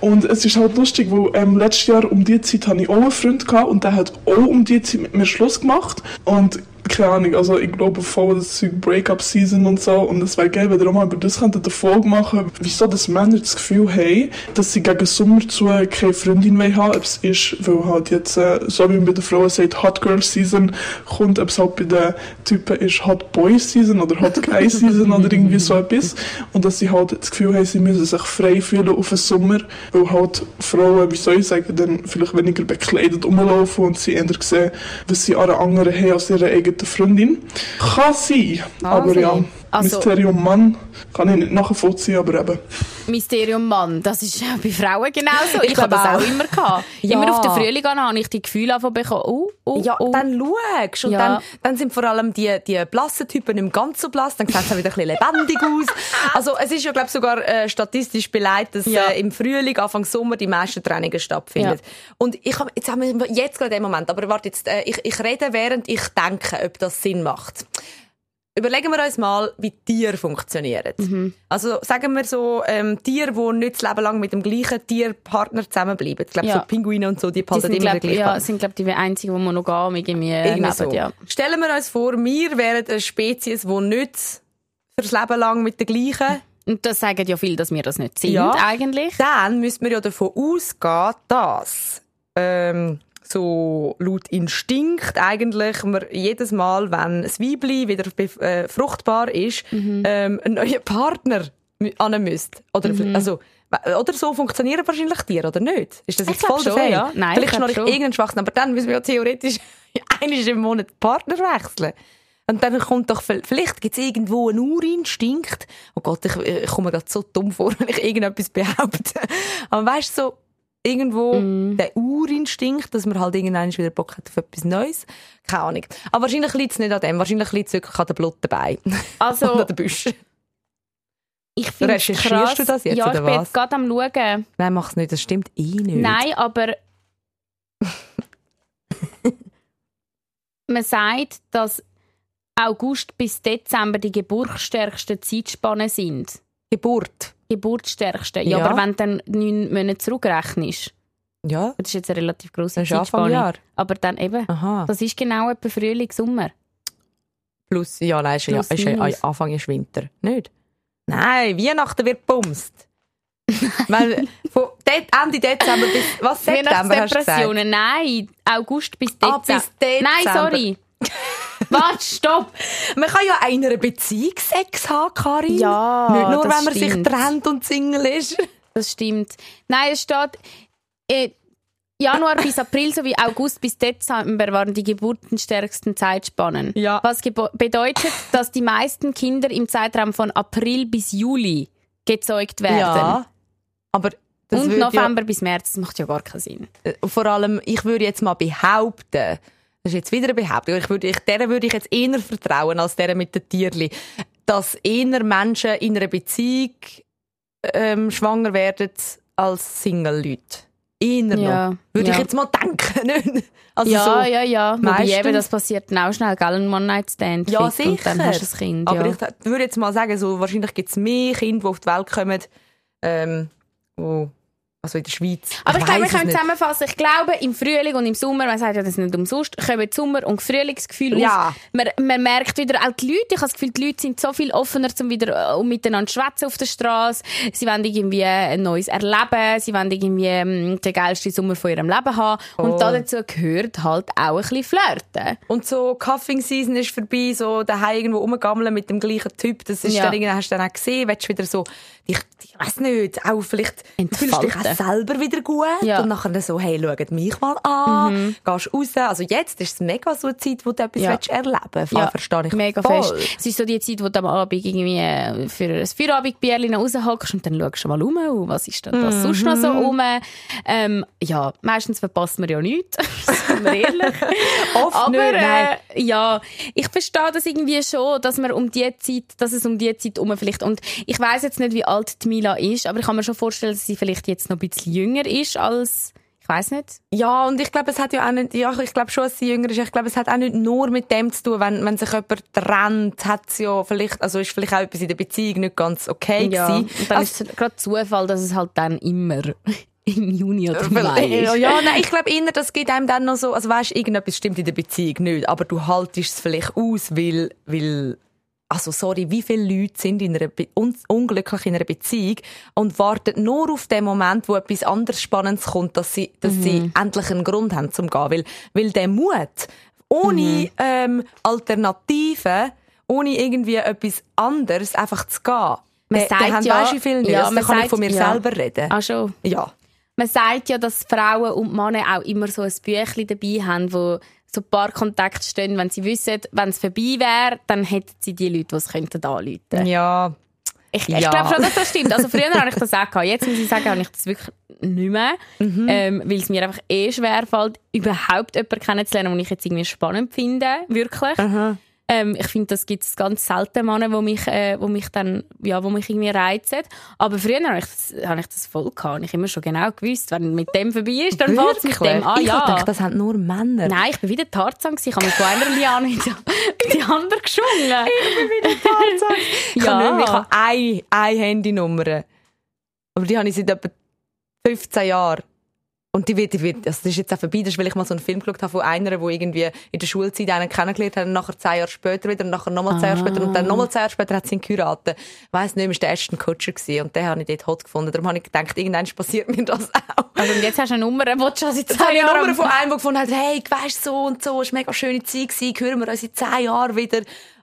Und es ist halt lustig, weil ähm, letztes Jahr um die Zeit hatte ich auch einen Freund gehabt und der hat auch um die Zeit mit mir Schluss gemacht. Und keine Ahnung, also ich glaube voll das Breakup-Season und so. Und es wäre geil, wenn ihr mal über das könntet eine Folge machen wieso dass Männer das Gefühl haben, dass sie gegen Sommer zu keine Freundin mehr haben. Ob es ist, weil halt jetzt, äh, so wie man bei den Frauen sagt, Hot Girl Season kommt, ob es halt bei den Typen ist Hot Boy Season oder Hot Guy Season oder irgendwie so etwas. Und dass sie halt das Gefühl haben, sie müssen sich frei fühlen auf den Sommer, weil halt Frauen, wie soll ich sagen, dann vielleicht weniger bekleidet rumlaufen und sie eher sehen, was sie an anderen haben als ihre eigene Freundin. Kann sein, aber ja. Also- Mysterium Mann kann ich nicht nachvollziehen, aber eben. Mysterium Mann, das ist ja bei Frauen genauso. Ich, Ich habe das auch auch. immer gehabt. Ja. Immer auf den Frühling an habe ich die Gefühle davon bekommen, oh, oh, Ja, oh. dann schaust und Ja. dann, dann sind vor allem die, die blassen Typen nicht mehr ganz so blass, dann sieht es auch wieder ein bisschen lebendig aus. Also es ist ja, glaube sogar äh, statistisch beleidigt, dass Ja. äh, im Frühling, Anfang Sommer die meisten Trainingen stattfinden. Und ich hab, jetzt haben wir jetzt gerade den Moment, aber warte jetzt, äh, ich, ich rede, während ich denke, ob das Sinn macht. Überlegen wir uns mal, wie Tiere funktionieren. Mhm. Also sagen wir so, ähm, Tiere, die nicht das Leben lang mit dem gleichen Tierpartner zusammenbleiben. Ich glaube, Ja. so Pinguine und so, die behalten sind, immer glaub, den gleichen ja, Partner. sind, glaube ich, die einzigen, die monogam irgendwie Irgendwie leben. so. Ja. Stellen wir uns vor, wir wären eine Spezies, die nicht fürs Leben lang mit der gleichen. Und das sagen ja viele, dass wir das nicht sind, Ja. eigentlich. Dann müssen wir ja davon ausgehen, dass ähm, so laut Instinkt eigentlich man jedes Mal, wenn das Weibli wieder äh, fruchtbar ist, Mhm. ähm, einen neuen Partner an müsste. Oder, also, oder so funktionieren wahrscheinlich Tiere, oder nicht? Ist das jetzt voll schon, Fall? ja. Nein, ich Vielleicht glaub noch nicht schon. irgendeinen Schwachsinn, aber dann müssen wir ja theoretisch einmal im Monat Partner wechseln. Und dann kommt doch, vielleicht gibt es irgendwo einen Urinstinkt. Oh Gott, ich, ich komme mir gerade so dumm vor, wenn ich irgendetwas behaupte. Aber weißt du, so, irgendwo Mhm. der Urinstinkt, dass man halt irgendwann wieder Bock hat auf etwas Neues. Keine Ahnung. Aber wahrscheinlich liegt es nicht an dem. Wahrscheinlich liegt es wirklich an der Blut dabei. Also- Und an den Büschen. Ich finde Recherchierst krass. du das jetzt, ja, oder ich bin was? jetzt gerade am schauen. Nein, mach's nicht. Das stimmt eh nicht. Nein, aber man sagt, dass August bis Dezember die geburtsstärksten Zeitspannen sind. Geburt. Geburtsstärksten. Ja, Ja. aber wenn du dann neun Monate zurückrechnest, Ja. das ist jetzt eine relativ grosse ist Zeitspanne. Aber dann eben, Aha. das ist genau etwa Frühling, Sommer. Plus, ja, nein, ist, ja, Plus, ist ja, minus. Anfang ist Winter. Nicht? Nein, Weihnachten wird bumst. Weil von De Ende Dezember bis, was, September hast du gesagt? Nein, August bis Dezember. Ah, bis Dezember. Nein, sorry. Warte, stopp. Man kann ja in einer Beziehung Sex haben, Karin. Ja, Nicht nur, das wenn man sich stimmt. trennt und Single ist. Das stimmt. Nein, es steht, äh, Januar bis April sowie August bis Dezember waren die geburtenstärksten Zeitspannen. Ja. Was bedeutet, dass die meisten Kinder im Zeitraum von April bis Juli gezeugt werden. Ja. Aber das Und November bis März, das macht ja gar keinen Sinn. Ja, äh, vor allem, ich würde jetzt mal behaupten, das ist jetzt wieder eine Behauptung, ich würde, ich, der würde ich jetzt eher vertrauen als der mit den Tierli, dass eher Menschen in einer Beziehung ähm, schwanger werden als Single-Leute. Eher Ja, noch. Würde ich ja. jetzt mal denken, nicht? Also ja, so, ja, ja. Meistens- eben, das passiert dann auch schnell, gell? Ein One-Night-Stand. Ja, fix Und dann sicher. hast du das Kind, Aber ja. ich würde jetzt mal sagen, so, wahrscheinlich gibt es mehr Kinder, die auf die Welt kommen, ähm, wo, Also in der Schweiz. Aber ich, glaube, wir können zusammenfassen. Ich glaube, im Frühling und im Sommer, man sagt ja das ist nicht umsonst, kommen Sommer- und Frühlingsgefühle Ja. auf. Man, man merkt wieder auch die Leute. Ich habe das Gefühl, die Leute sind so viel offener, um wieder äh, um miteinander zu schwätzen auf der Straße. Sie wollen irgendwie ein neues erleben. Sie wollen irgendwie ähm, den geilsten Sommer von ihrem Leben haben. Und da dazu gehört halt auch ein bisschen Flirten. Und so Cuffing Season ist vorbei, so daheim irgendwo rumgammeln mit dem gleichen Typ. Das ist Ja. dann hast du dann auch gesehen, willst du wieder so, dich, ich weiß nicht, auch vielleicht du fühlst dich auch Entfalten. selber wieder gut Ja. Mhm. und nachher dann so, hey, schaut mich mal an, gehst raus. Also jetzt ist es mega so eine Zeit, wo du etwas Ja. willst erleben. Ja. Verstehe ich mega voll. fest. Es ist so die Zeit, wo du am Abend irgendwie äh, für ein Feierabendbierchen raushockst und dann schaust du mal um, oh, was ist denn da sonst noch so Mhm. rum. Ähm, ja, meistens verpasst man ja nichts, sind wir ehrlich. Oft Aber nicht, nein. äh, ja, ich verstehe das irgendwie schon, dass man um die Zeit, dass es um die Zeit um vielleicht und ich weiß jetzt nicht, wie alt die Mila ist, aber ich kann mir schon vorstellen, dass sie vielleicht jetzt noch ein bisschen jünger ist als ich weiß nicht. Ja, und ich glaube, es hat ja auch nicht, ja, ich glaube schon, dass sie jünger ist. Ich glaube, es hat auch nicht nur mit dem zu tun, wenn, wenn sich jemand trennt, hat es ja vielleicht, also ist vielleicht auch etwas in der Beziehung nicht ganz okay Ja, gewesen. und dann Also- ist es gerade Zufall, dass es halt dann immer im Juni oder Weil- Mai Ja, ist. ja, nein, ich glaube eher, das gibt einem dann noch so, also weißt, irgendetwas stimmt in der Beziehung nicht, aber du haltest es vielleicht aus, weil, weil, also sorry, wie viele Leute sind in einer Be un unglücklich in einer Beziehung und warten nur auf den Moment, wo etwas anderes Spannendes kommt, dass sie, dass sie endlich einen Grund haben zum gehen, weil, weil der Mut ohne ähm, Alternative, ohne irgendwie etwas anderes einfach zu gehen. Man der, der sagt haben ja- wie viel nicht. ja, also, man kann ich sagt- von mir ja. selber reden. Ah, schon. Ja. Man sagt ja, dass Frauen und Männer auch immer so ein Büchlein dabei haben, wo so ein paar Kontakte stehen, wenn sie wissen, wenn es vorbei wäre, dann hätten sie die Leute, die es könnten anrufen. Ja. Ich, ich Ja. glaube schon, dass das stimmt. Also früher habe ich das auch gehabt. Jetzt muss ich sagen, habe ich das wirklich nicht mehr. Mhm. Ähm, weil es mir einfach eh schwer fällt, überhaupt jemanden kennenzulernen, den ich jetzt irgendwie spannend finde. Wirklich. Ähm, ich finde, das gibt es ganz selten Männer, die mich, äh, wo mich dann, ja, wo mich irgendwie reizen. Aber früher habe ich das, habe ich das voll gehabt. Ich immer schon genau gewusst, wenn mit dem vorbei ist, dann fällt es mit dem an. ich Ja. dachte, das haben nur Männer. Nein, ich bin wieder Tarzan gewesen. Ich habe von einer Liane in die, andere geschwungen. Ich Ja. habe nicht mehr, ich habe eine, eine Handynummer. Aber die habe ich seit etwa 15 Jahren. Und die wird, die wird, also das ist jetzt auch vorbei, das ist, weil ich mal so einen Film geschaut habe von einer, die irgendwie in der Schulzeit einen kennengelernt hat und nachher zehn Jahre später wieder und nachher nochmal zehn Jahre später und dann nochmal zehn Jahre später hat sie ihn geheiratet. Ich weiss nicht, war der Ashton Kutcher gewesen und den habe ich dort hot gefunden. Darum habe ich gedacht, irgendwann passiert mir das auch. Also, und jetzt hast du eine Nummer, die du schon seit zwei ich eine Jahren Nummer von einem, der gefunden hat, hey, weisst so und so, es war eine mega schöne Zeit, gewesen, hören wir uns in zehn Jahren wieder.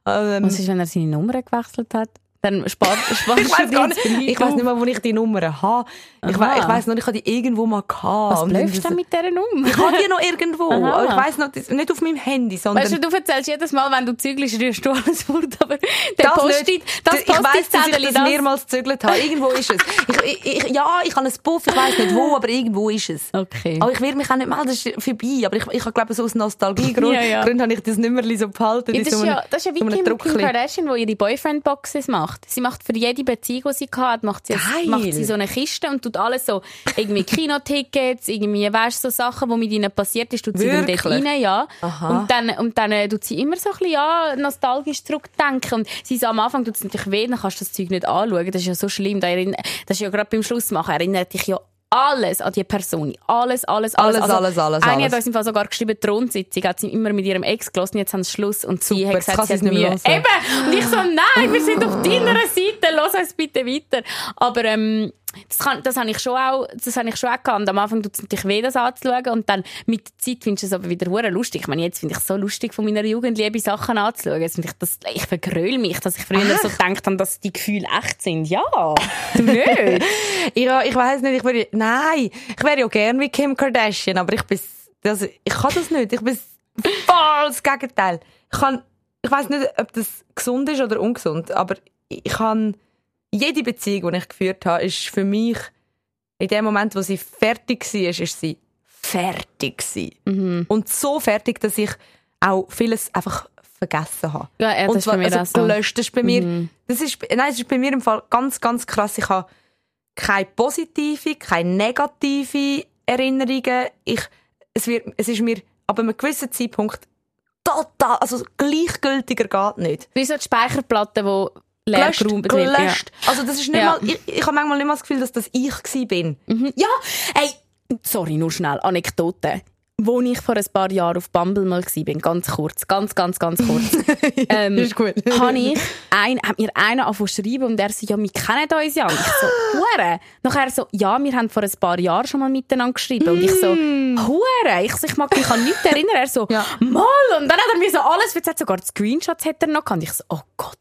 Ähm, Was ist, wenn er seine Nummer gewechselt hat? Dann spart, spart ich weiß gar nicht, ich weiß nicht mal, wo ich die Nummer habe. Ich, we ich weiß noch, ich habe die irgendwo mal gehabt. Was läufst du denn mit dieser Nummer? Ich habe die noch irgendwo. Aha. Ich weiß noch, das- nicht auf meinem Handy, sondern... Weißt du, du erzählst jedes Mal, wenn du zügelst, rührst du alles fort, aber der das Post-it, nicht. das ich weiss, dass ich Post-it-Zettel, das mehrmals gezügelt habe. Irgendwo ist es. Ich, ich, ich, ja, ich habe einen Puff, ich weiss nicht wo, aber irgendwo ist es. Okay. Aber ich werde mich auch nicht melden, das ist vorbei. Aber ich, ich habe, glaube so aus Nostalgiegrund Ja, ja. Grund habe ich das nicht mehr so behalten. Ja, das, ist ja, das ist ja wie Kim, Kim. Kardashian, die ihre Boyfriend-Boxes macht. Sie macht für jede Beziehung, die sie hat, macht sie, Geil. macht sie so eine Kiste und tut alles so, irgendwie Kinotickets, irgendwie, weißt du, so Sachen, die mit ihnen passiert ist, tut sie dann dort rein, ja. Aha. Und dann, und dann äh, tut sie immer so ein bisschen, ja, nostalgisch zurückdenken. Und sie so, am Anfang tut es natürlich weh, dann kannst du das Zeug nicht anschauen. Das ist ja so schlimm. Da Das ist ja gerade beim Schluss machen, erinnert dich ja alles an die Person. Alles, alles, alles. Alles, alles, alles, Eine alles. hat uns im Fall sogar geschrieben, Thronsitzung hat sie immer mit ihrem Ex gelassen, jetzt haben sie Schluss und sie Super, hat gesagt, sie hat Mühe. hören. Eben! Und ich so, nein, wir sind auf deiner Seite, lass uns bitte weiter. Aber ähm, das, kann, das habe ich schon auch, das habe ich schon auch gehabt. Am Anfang tut es natürlich weh, das anzuschauen. Und dann mit der Zeit findest du es aber wieder hure lustig. Ich meine, jetzt finde ich es so lustig, von meiner Jugend liebe Sachen anzuschauen. Jetzt finde ich, das, ich vergröle mich, dass ich früher so gedacht habe, dass die Gefühle echt sind. Ja, du nicht. Ja, ich weiß nicht, ich wäre, nein, ich wäre ja gern wie Kim Kardashian, aber ich bin, also, ich kann das nicht. Ich bin voll das Gegenteil. Ich kann, ich weiß nicht, ob das gesund ist oder ungesund, aber ich kann, jede Beziehung, die ich geführt habe, ist für mich, in dem Moment, wo sie fertig war, ist sie fertig gewesen. Und so fertig, dass ich auch vieles einfach vergessen habe. Ja, ja, das Und ist bei mir also. Mhm. gelöscht. Das ist bei mir, das ist, nein, das ist bei mir im Fall ganz, ganz krass. Ich habe keine positive, keine negative Erinnerungen. Ich, es wird, es ist mir ab einem gewissen Zeitpunkt total, also gleichgültiger geht nicht. Wie so die Speicherplatte, wo Lehrraum betrieben. Ja. gelöscht. Also das ist nicht Ja. mal, ich, ich habe manchmal nicht mal das Gefühl, dass das ich gsi bin. Mhm. Ja, hey, sorry, nur schnell, Anekdote. Wo ich vor ein paar Jahren auf Bumble mal war, ganz kurz, ganz, ganz, ganz kurz, ähm, Ist gut. habe ich ein, hat mir einer angefangen zu schreiben und er so, ja, wir kennen uns ja. Und ich so, Hure. Nachher so, ja, wir haben vor ein paar Jahren schon mal miteinander geschrieben. Und ich so, Hure. Ich, so, ich mag mich an nichts erinnern. Er so, mal. Und dann hat er mir so alles erzählt, sogar die Screenshots hat er noch gehabt. Und ich so, oh Gott.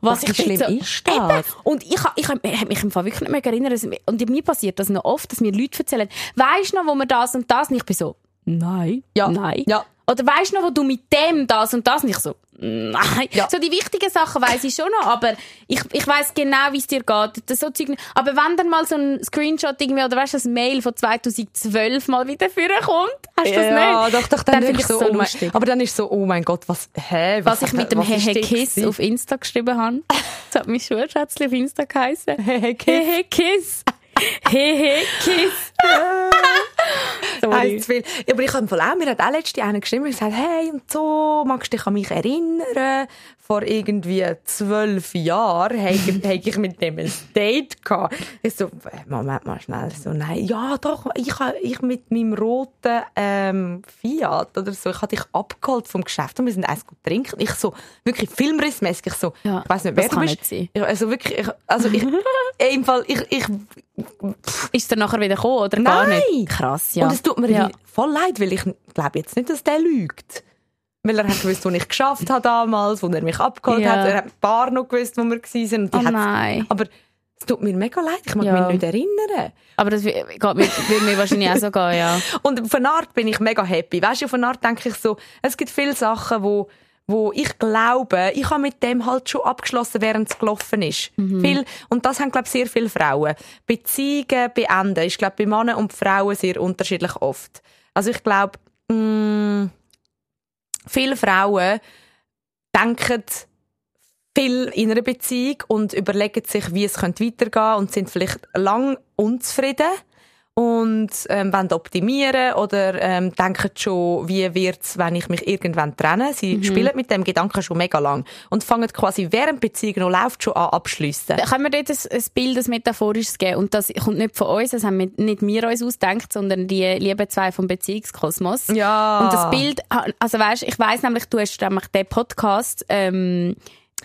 Was Wie ich schlimm so, ist das? Eben. Und ich, ich, ich hab mich im Fall wirklich nicht mehr erinnern. dass- Und mir passiert das noch oft, dass mir Leute erzählen, weisst du noch, wo wir das und das? Und ich bin so, nein, Ja. nein. Ja. Oder weisst du noch, wo du mit dem das und das? Und ich so, nein. Ja. So die wichtigen Sachen weiss ich schon noch, aber ich, ich weiss genau, wie es dir geht. Das so Zeug, aber wenn dann mal so ein Screenshot irgendwie, oder weißt du, ein Mail von 2012 mal wieder vorkommt, hast du das ja, nicht? doch, doch, dann, Dann finde ich so, so lustig. aber dann ist so, oh mein Gott, was, hä, Was ich mit dem was Hehe Kiss auf Insta geschrieben habe. Das hat mein Schulschätzchen auf Insta geheißen. Hehe Kiss. Hehe Kiss. Hehe Kiss. Sorry. Zu viel. Ja, aber ich habe auch, mir hat auch letzte einer geschrieben und gesagt, hey, und so, magst du dich an mich erinnern? Vor irgendwie zwölf Jahren habe hab ich mit dem ein Date gehabt. Ich so, Moment mal schnell, so, nein, ja, doch, ich, ich mit meinem roten, ähm, Fiat oder so, ich habe dich abgeholt vom Geschäft und wir sind eins gut trinken. Ich so, wirklich filmrissmäßig, ich so, Ja, ich weiss nicht, wer das du bist. nicht. Ich, also wirklich, ich, also ich, im Fall, ich, ich, Ist er nachher wieder gekommen oder gar Nein. nicht? Krass, ja. Und es tut mir ja. voll leid, weil ich glaube jetzt nicht, dass der lügt. Weil er hat gewusst, wo ich geschafft habe damals, wo er mich abgeholt Ja. hat. Er hat ein paar noch gewusst, wo wir waren. Oh nein. Aber es tut mir mega leid. Ich mag Ja. mich nicht erinnern. Aber das geht mir, würde mir wahrscheinlich auch so gehen, ja. Und auf eine Art bin ich mega happy. Weißt du, auf eine Art denke ich so, es gibt viele Sachen, wo, wo ich glaube, ich habe mit dem halt schon abgeschlossen, während es gelaufen ist. Viel, und das haben, glaube ich, sehr viele Frauen. Beziehungen beenden ist, glaube ich, bei Männern und Frauen sehr unterschiedlich oft. Also ich glaube, mh, viele Frauen denken viel in einer Beziehung und überlegen sich, wie es könnte weitergehen und sind vielleicht lang unzufrieden und ähm, wollen optimieren oder ähm, denken schon, wie wird's, wenn ich mich irgendwann trenne. Sie spielen mit dem Gedanken schon mega lang und fangen quasi während Beziehung noch läuft schon an abschliessen. Können wir dort ein, ein Bild, ein metaphorisches geben? Und das kommt nicht von uns, das haben wir, nicht wir uns ausgedacht, sondern die lieben zwei vom Beziehungskosmos. Ja. Und das Bild, also weißt, ich weiss nämlich, du hast nämlich den Podcast, ähm,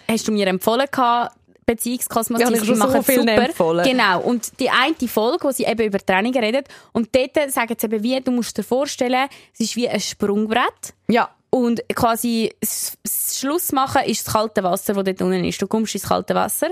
hast du mir empfohlen gehabt, Beziehungskosmos, Ja, die, die schon so machen viel super. Genau. Und die eine Folge, wo sie eben über Trennungen redet, und dort sagen sie eben wie, du musst dir vorstellen, es ist wie ein Sprungbrett. ja. Und quasi das das Schluss machen ist das kalte Wasser, das dort unten ist. Du kommst ins kalte Wasser.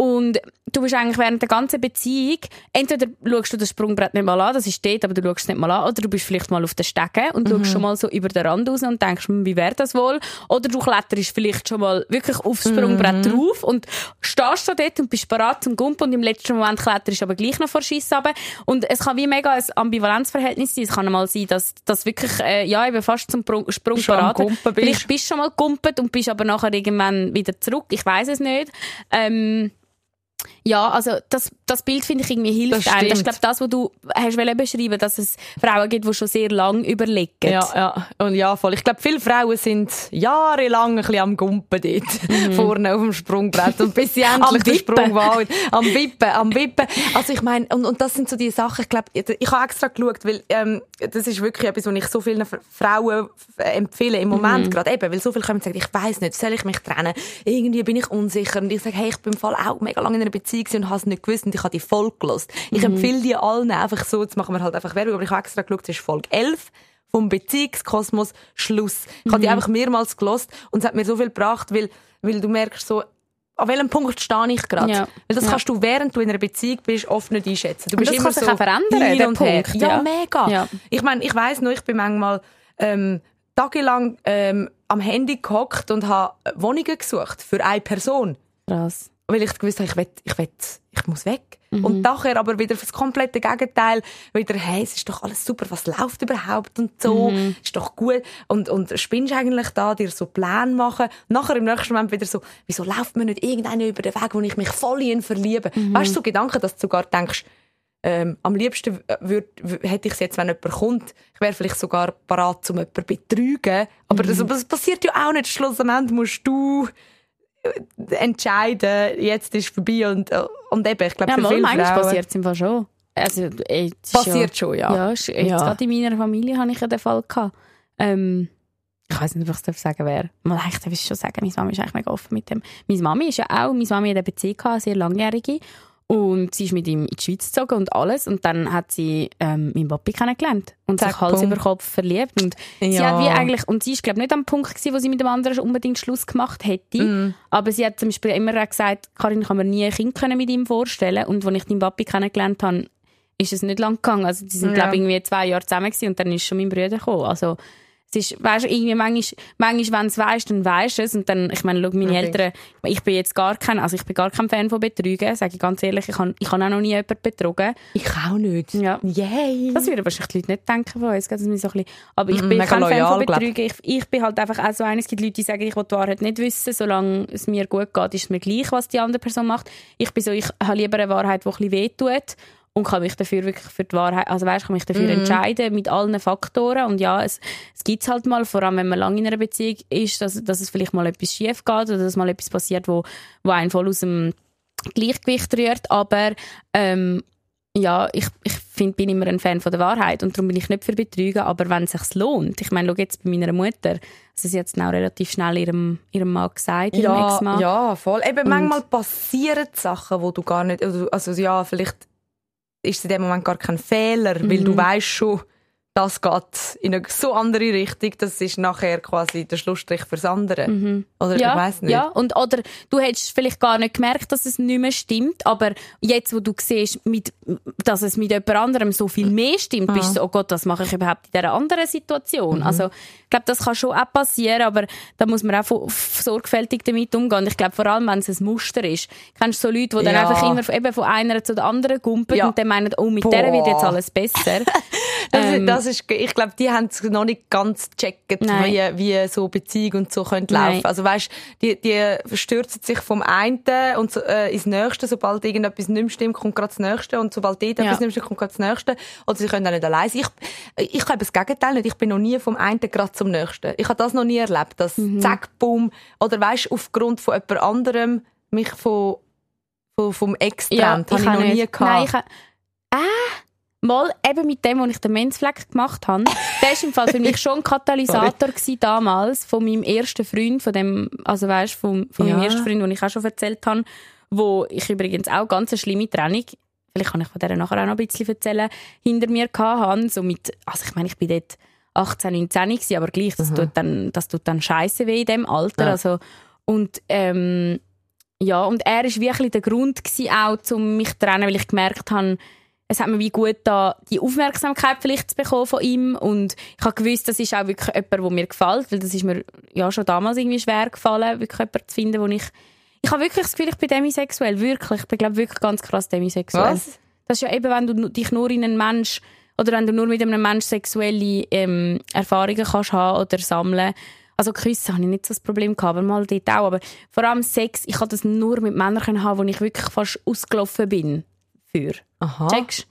Und du bist eigentlich während der ganzen Beziehung, entweder schaust du das Sprungbrett nicht mal an, das ist dort, aber du schaust es nicht mal an, oder du bist vielleicht mal auf den Stegen und schaust schon mal so über den Rand raus und denkst, hm, wie wäre das wohl? Oder du kletterst vielleicht schon mal wirklich aufs Sprungbrett drauf und stehst schon dort und bist bereit zum Gumpen und im letzten Moment kletterst du aber gleich noch vor Schiss runter. Und es kann wie mega ein Ambivalenzverhältnis sein. Es kann mal sein, dass, dass wirklich, äh, ja, eben fast zum Sprung, Sprung parat-. Vielleicht bist du schon mal gumpet und bist aber nachher irgendwann wieder zurück. Ich weiß es nicht. Ähm, ja, also das, das Bild finde ich irgendwie hilft Das einem. Das ist glaube das, was du hast beschreiben, dass es Frauen gibt, die schon sehr lang überlegen. Ja, ja. Und ja, voll. Ich glaube, viele Frauen sind jahrelang ein bisschen am Gumpen dort. Vorne auf dem Sprungbrett. Und bis sie endlich den. Sprung wagen. Am Wippen, am Wippen. Also ich meine, und, und das sind so die Sachen, ich glaube, ich habe extra geschaut, weil ähm, das ist wirklich etwas, was ich so vielen Frauen empfehle im Moment gerade eben, weil so viele kommen und sagen, ich weiß nicht, soll ich mich trennen? Irgendwie bin ich unsicher. Und ich sage, hey, ich bin im Fall auch mega lange in einer Beziehung und habe es nicht gewusst und ich habe die Folge gelost. Ich empfehle die allen einfach so, jetzt machen wir halt einfach Werbung, aber ich habe extra geschaut, es ist Folge 11 vom Beziehungskosmos Schluss. Ich habe die einfach mehrmals gelost und es hat mir so viel gebracht, weil, weil du merkst so, an welchem Punkt stehe ich gerade? Ja. Weil das Ja. kannst du, während du in einer Beziehung bist, oft nicht einschätzen. Du Und bist das immer kann sich so auch verändern, der und. Punkt, Ja, ja. mega. Ich meine, ich weiss noch, ich bin manchmal ähm, tagelang ähm, am Handy gehockt und habe Wohnungen gesucht für eine Person Krass. Weil ich gewusst habe, ich will, ich will, ich muss weg. Mhm. Und nachher aber wieder fürs komplette Gegenteil, wieder, hey, es ist doch alles super, was läuft überhaupt und so, Mhm. ist doch gut. Und, und spinnst eigentlich da, dir so Pläne machen. Nachher im nächsten Moment wieder so, wieso läuft mir nicht irgendeiner über den Weg, wo ich mich voll in ihn verliebe? Mhm. Weißt du, so Gedanken, dass du sogar denkst, ähm, am liebsten würd, hätte ich es jetzt, wenn jemand kommt, ich wäre vielleicht sogar parat, um jemanden zu betrügen. Aber Mhm. das, das passiert ja auch nicht. Schlussendlich musst du entscheiden, jetzt ist es vorbei und, und eben, ich glaube, Ja, für mal, viele manchmal Frauen passiert es im Fall schon. Also, ist passiert schon, ja. Ja, ist- jetzt Ja. gerade in meiner Familie habe ich ja den Fall gehabt. Ähm, ich weiß nicht, ob ich es sagen wer. Mal eigentlich darf ich schon sagen, meine Mami ist eigentlich mega offen mit dem. Meine Mami ist ja auch, meine Mami hat eine Beziehung gehabt, eine sehr langjährige. Und sie ist mit ihm in die Schweiz gezogen und alles. Und dann hat sie ähm, meinen Papi kennengelernt. Und Zack, sich Hals bumm. über Kopf verliebt. Und sie Ja. hat wie eigentlich, und sie ist, glaube nicht am Punkt gewesen, wo sie mit dem anderen unbedingt Schluss gemacht hätte. Mhm. Aber sie hat zum Beispiel immer gesagt, Karin, kann mir nie ein Kind können mit ihm vorstellen. Und als ich deinen Papi kennengelernt habe, ist es nicht lang gegangen. Also, die sind, Ja. glaube ich, irgendwie zwei Jahre zusammen gewesen und dann ist schon mein Bruder gekommen. Also, es ist, weißt du, irgendwie manchmal, manchmal wenn es weißt, dann weißt du es. Und dann, ich meine, schau, meine Ja, Eltern, ich bin jetzt gar kein, also ich bin gar kein Fan von Betrügen, sage ich ganz ehrlich. Ich habe ich habe auch noch nie jemanden betrogen. Ich auch nicht. Ja. Yay! Das würden wahrscheinlich die Leute nicht denken von uns. gell, wir so ein bisschen, aber ich Mhm, bin kein Fan loyal, von glaub. Betrügen. Ich, ich bin halt einfach auch so einer. Es gibt Leute, die sagen, ich will die Wahrheit nicht wissen. Solange es mir gut geht, ist es mir gleich, was die andere Person macht. Ich bin so, ich habe lieber eine Wahrheit, die ein bisschen wehtut und kann mich dafür wirklich für die Wahrheit, also weißt, kann mich dafür Mhm. entscheiden mit allen Faktoren. Und ja, es, es gibt halt mal, vor allem wenn man lange in einer Beziehung ist, dass, dass es vielleicht mal etwas schief geht oder dass mal etwas passiert, wo, wo einen voll aus dem Gleichgewicht rührt. Aber ähm, ja, ich, ich find, bin immer ein Fan von der Wahrheit und darum bin ich nicht für Betrügen, aber wenn es sich lohnt, ich meine, schau jetzt bei meiner Mutter, also sie hat es auch relativ schnell ihrem, ihrem Mann gesagt, ihrem ja, Ex-Mann. ja, voll. Eben, Und- manchmal passieren Sachen, wo du gar nicht, also, also ja, vielleicht ist es in dem Moment gar kein Fehler, weil du Mhm. weißt schon, das geht in eine so andere Richtung, das ist nachher quasi der Schlussstrich fürs andere. Mhm. Oder Ja, ich weiß nicht. ja, und oder du hättest vielleicht gar nicht gemerkt, dass es nicht mehr stimmt, aber jetzt, wo du siehst, mit, dass es mit jemand anderem so viel mehr stimmt, bist du so, oh Gott, was mache ich überhaupt in dieser anderen Mhm. Situation? Also, ich glaube, das kann schon auch passieren, aber da muss man auch sorgfältig damit umgehen. Ich glaube, vor allem, wenn es ein Muster ist. Kennst du so Leute, die dann Ja. einfach immer von- eben von einer zu der anderen gumpen Ja. und dann meinen, oh, mit der wird jetzt Boah. alles besser. Das, Ähm, das ist, ich glaube, die haben es noch nicht ganz gecheckt, wie, wie so Beziehung und so könnte laufen. Also weißt, die, die stürzen sich vom einen und so, äh, ins Nächste. Sobald irgendetwas nicht mehr stimmt, kommt gerade das Nächste. Und sobald dort Ja. etwas nicht mehr stimmt, kommt gerade das Nächste. Oder sie können auch nicht allein sein. Ich, ich habe das Gegenteil nicht. Ich bin noch nie vom einen gerade zum Nächsten. Ich habe das noch nie erlebt, dass Mhm. zack, bumm, oder weißt, aufgrund von jemand anderem mich von, von vom Ex trennt. habe ich noch nie gehabt. Nein, ich ha- ah, mal eben mit dem, wo ich den Menzfleck gemacht habe. Der ist im Fall für mich schon ein Katalysator gewesen damals von meinem ersten Freund, von dem, also weißt, von, von meinem Ja. ersten Freund, den ich auch schon erzählt habe, wo ich übrigens auch ganz eine schlimme Trennung, vielleicht kann ich von der nachher auch noch ein bisschen erzählen, hinter mir habe. So mit, also ich meine, ich bin dort 18, 19 gewesen, aber gleich, das tut dann, das tut dann scheiße weh in dem Alter. Ja. Also, und, ähm, ja, und er war wirklich der Grund gewesen, auch, um mich zu trennen, weil ich gemerkt habe, es hat mir wie gut da die Aufmerksamkeit vielleicht zu bekommen von ihm und ich habe gewusst, das ist auch wirklich jemand, der mir gefällt, weil das ist mir ja schon damals irgendwie schwer gefallen, wirklich jemanden zu finden, wo ich ich habe wirklich das Gefühl, ich bin demisexuell, wirklich, ich bin glaube wirklich ganz krass demisexuell. Was? Das ist ja eben, wenn du dich nur in einen Mensch oder wenn du nur mit einem Mensch sexuelle ähm, Erfahrungen kannst haben oder sammeln. Also Küssen habe ich nicht so das Problem gehabt, aber mal dort auch. Aber vor allem Sex, ich konnte das nur mit Männern haben, wo ich wirklich fast ausgelaufen bin für. Aha. Checkst?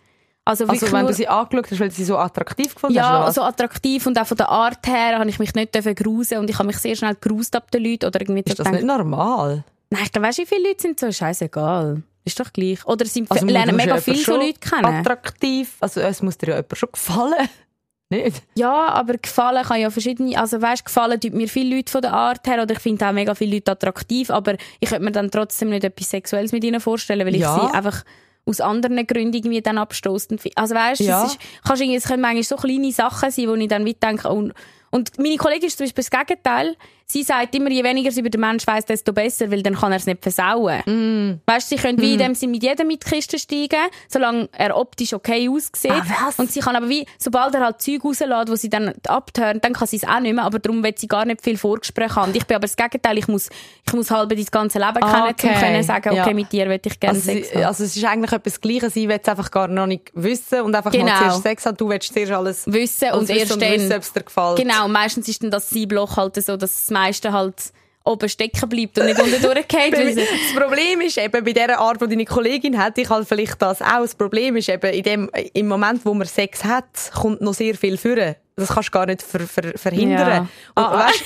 Also, Also wenn du sie angeschaut hast, weil du sie so attraktiv gefunden hast? ja, oder was? so attraktiv und auch von der Art her habe ich mich nicht grusen und ich habe mich sehr schnell gerust ab den Leuten oder irgendwie ist das gedacht, nicht normal? Nein, ich glaube, weißt du, wie viele Leute sind so scheißegal. Ist doch gleich. Oder sie Also, lernen mega ja viele so Leute kennen. Attraktiv. Also es muss dir ja jemand schon gefallen. Nicht? Ja, aber gefallen kann ja verschiedene, also weißt, gefallen tut mir viele Leute von der Art her oder ich finde auch mega viele Leute attraktiv, aber ich könnte mir dann trotzdem nicht etwas Sexuelles mit ihnen vorstellen, weil Ja. ich sie einfach aus anderen Gründen irgendwie dann abstoßend finde. Also weißt, Ja. es, ist, kannst irgendwie, es können manchmal so kleine Sachen sein, wo ich dann wie denke, und, und meine Kollegin ist zum Beispiel das Gegenteil. Sie sagt immer, je weniger sie über den Mensch weiss, desto besser, weil dann kann er es nicht versauen. Mm. Weißt, sie können wie in dem Sinn mit jedem mit die Kiste steigen, solange er optisch okay aussieht. Ah? Und sie kann aber wie, sobald er halt Zeug rauslässt, wo sie dann abtören, dann kann sie es auch nicht mehr, aber darum will sie gar nicht viel Vorgespräche haben. Ich bin aber das Gegenteil, ich muss, ich muss halb dein ganze Leben Ah, kennen, um können sagen, okay, Ja. mit dir will ich gerne Also, Sex haben. also es ist eigentlich etwas Gleiches. Sie will es einfach gar noch nicht wissen und einfach Genau. mal zuerst Sex haben. Du willst zuerst alles wissen und erst und dann. wissen, ob es dir gefällt. Genau, und meistens ist dann das Siebloch halt so, dass das meiste halt oben stecken bleibt und nicht unten durchgeht. Das Problem ist eben, bei dieser Art, die deine Kollegin hat, ich halt vielleicht das auch, das Problem ist eben, in dem, im Moment, wo man Sex hat, kommt noch sehr viel führen. Das kannst du gar nicht ver, ver, verhindern. Ja. Und, Ah, ah. weißt,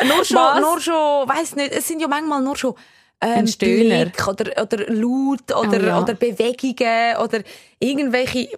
äh, nur schon, Was? nur schon, weiss nicht, es sind ja manchmal nur schon, ähm. Blick oder, oder Laut oder, Oh ja. oder Bewegungen oder irgendwelche,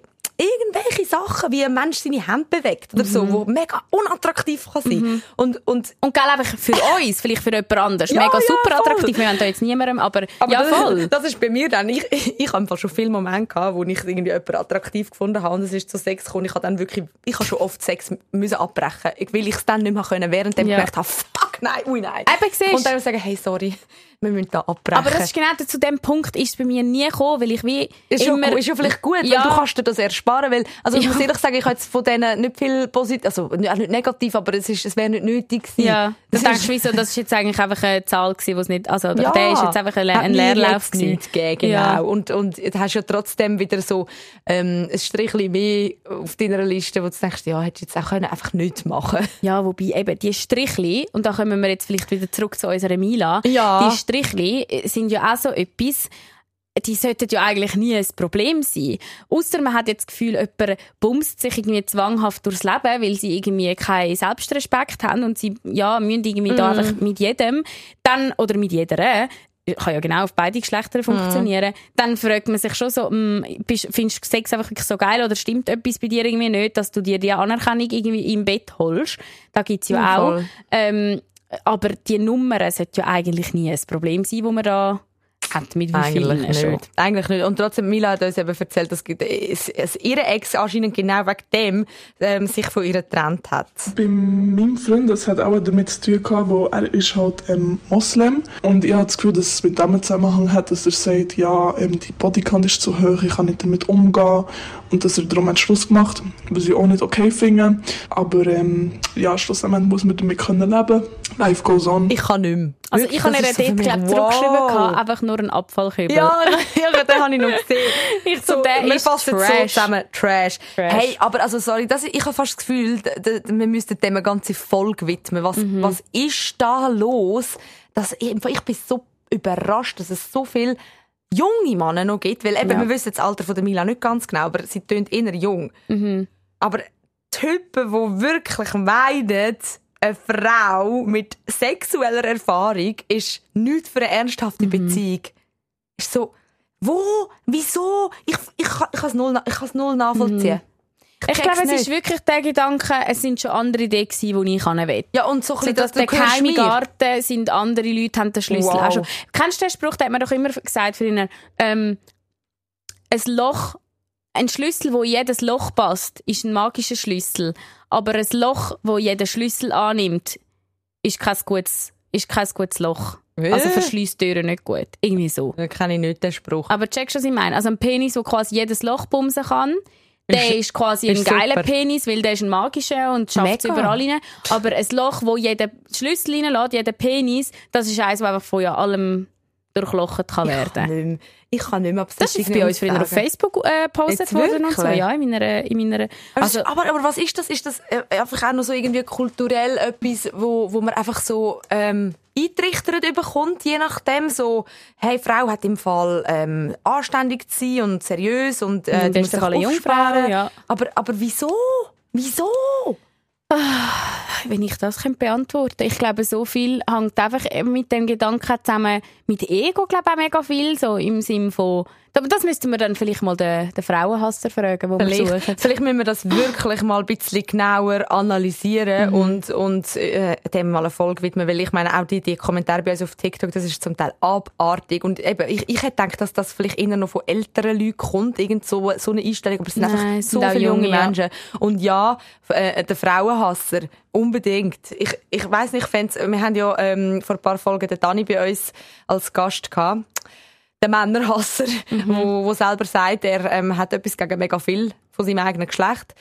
irgendwelche Sachen, wie ein Mensch seine Hände bewegt oder Mhm. so, wo mega unattraktiv kann sein. Und, und Und gell, einfach für uns, vielleicht für jemand anderes. Ja, Mega ja, super voll. attraktiv. Wir haben da jetzt niemandem, aber, Aber ja, das, voll. Das ist bei mir dann. Ich, ich, ich habe einfach schon viele Momente gehabt, wo ich irgendwie jemanden attraktiv gefunden habe und es ist zu Sex gekommen. Ich habe dann wirklich, ich habe schon oft Sex müssen abbrechen, weil ich es dann nicht mehr können, während dem Ja. gemerkt habe, fuck, nein, ui, nein. Eben, siehst und dann sagen, hey, sorry, wir müssen da abbrechen. Aber das ist genau zu dem Punkt ist es bei mir nie gekommen, weil ich wie ist ja, immer... gut- ist ja vielleicht gut, Ja. weil du kannst dir das ersparen, weil, also ich Ja. muss ehrlich sagen, ich habe jetzt von denen nicht viel positiv, also auch nicht negativ, aber es ist, es wäre nicht nötig gewesen. Ja, du das denkst, ist, wieso, das ist jetzt eigentlich einfach eine Zahl gewesen, was nicht, also Ja. der ist jetzt einfach ein, Le- ein Leerlauf gewesen. gegeben, genau. Ja. Und, und du hast ja trotzdem wieder so ähm, ein Strichchen mehr auf deiner Liste, wo du denkst, ja, hättest du jetzt auch können, einfach nicht machen Ja, wobei eben die Strichli, und da kommen wir jetzt vielleicht wieder zurück zu unserer Mila, Ja. die Strichli sind ja auch so etwas, die sollten ja eigentlich nie ein Problem sein. Ausser man hat jetzt das Gefühl, jemand bumst sich irgendwie zwanghaft durchs Leben, weil sie irgendwie keinen Selbstrespekt haben und sie, ja, müssen irgendwie da einfach mit jedem, dann, oder mit jeder, kann ja genau auf beide Geschlechter funktionieren, dann fragt man sich schon so, mm, bist, findest du Sex einfach wirklich so geil oder stimmt etwas bei dir irgendwie nicht, dass du dir die Anerkennung irgendwie im Bett holst? Da gibt's ja Ja, auch. Ähm, aber die Nummern sollten ja eigentlich nie ein Problem sein, wo man da hat mit wie vielen Eigentlich nicht. schon. Eigentlich nicht. Und trotzdem, Mila hat uns eben erzählt, dass, dass, ihre Ex anscheinend genau wegen dem ähm, sich von ihr getrennt hat. Bei meinem Freund, das hat auch damit zu tun gehabt, wo er ist halt ähm, Moslem und ich habe das Gefühl, dass es mit dem Zusammenhang hat, dass er sagt, ja, ähm, die Bodycount ist zu hoch, ich kann nicht damit umgehen und dass er darum einen Schluss gemacht, was ich auch nicht okay finde. Aber ähm, ja, schlussendlich muss man damit können leben. Life goes on. Ich kann nicht mehr. Also Wirklich, ich habe ihr dort mich, glaub, wow. zurückgeschrieben, gehabt, einfach nur ein Abfallkübel. Ja, ja, den habe ich noch gesehen. Ich so, der wir fassen es so Trash. zusammen. Trash. Trash. Hey, aber also sorry, das, ich habe fast das Gefühl, wir müssten dem eine ganze Folge widmen. Was, Mhm. was ist da los? Dass ich, ich bin so überrascht, dass es so viel junge Männer noch gibt. Weil eben, Ja. wir wissen das Alter von der Mila nicht ganz genau, aber sie tönt eher jung. Mhm. Aber Typen, die wirklich meinen, eine Frau mit sexueller Erfahrung ist nichts für eine ernsthafte Beziehung. Ist so, wo? Wieso? Ich, ich, ich kann es null, na- ich kann es null nachvollziehen. Ich check's glaube, es ist wirklich der Gedanke, es sind schon andere Ideen gewesen, die ich nicht will. Ja, und so ein So, bisschen, dass dass der geheime. Garten sind andere Leute haben den Schlüssel. Wow. Auch schon. Kennst du den Spruch, den hat man doch immer gesagt für ihn, ähm, ein Loch, ein Schlüssel, wo jedes Loch passt, ist ein magischer Schlüssel. Aber ein Loch, wo jeder Schlüssel annimmt, ist kein gutes, ist kein gutes Loch. Also Äh. verschließt Türen nicht gut. Irgendwie so. Da kenne ich nicht den Spruch. Aber checkst du, was ich meine? Also ein Penis, der quasi jedes Loch bumsen kann, der ist quasi ist ein geiler super. Penis, weil der ist ein magischer und schafft es überall rein. Aber ein Loch, wo jeder Schlüssel reinlässt, jeder Penis, das ist eins, das einfach von ja allem durchlocht kann Ich werden. kann nicht mehr. Ich kann nicht mehr Das ist bei uns früher auf Facebook äh, gepostet worden und so. Ja, in meiner, in meiner, Also, also, aber, aber was ist das? Ist das äh, einfach auch noch so irgendwie kulturell etwas, wo, wo man einfach so ähm, eintrichtert bekommt, je nachdem so, hey, Frau hat im Fall ähm, anständig zu sein und seriös und äh, Mhm, die muss sich alle aufsparen. Ja. Aber, aber wieso? Wieso? Wenn ich das könnte beantworten. Ich glaube, so viel hängt einfach mit dem Gedanken zusammen, mit Ego, glaube ich, auch mega viel, so im Sinn von, aber das müssten wir dann vielleicht mal den, den Frauenhasser fragen, wo wir Vielleicht, suchen. vielleicht müssen wir das wirklich mal ein bisschen genauer analysieren Mhm. und, und äh, dem mal eine Folge widmen, weil ich meine, auch die, die Kommentare bei uns auf TikTok, das ist zum Teil abartig und eben, ich, ich hätte gedacht, dass das vielleicht eher noch von älteren Leuten kommt, irgend so, so eine Einstellung, aber es sind Nein, einfach es so sind viele junge ja. Menschen. Und ja, äh, der Frauenhasser, unbedingt. Ich, ich weiss nicht, ich wir haben ja ähm, vor ein paar Folgen den Dani bei uns als Gast gehabt der Männerhasser, Mhm. wo, wo selber sagt, er ähm, hat etwas gegen mega viel von seinem eigenen Geschlecht.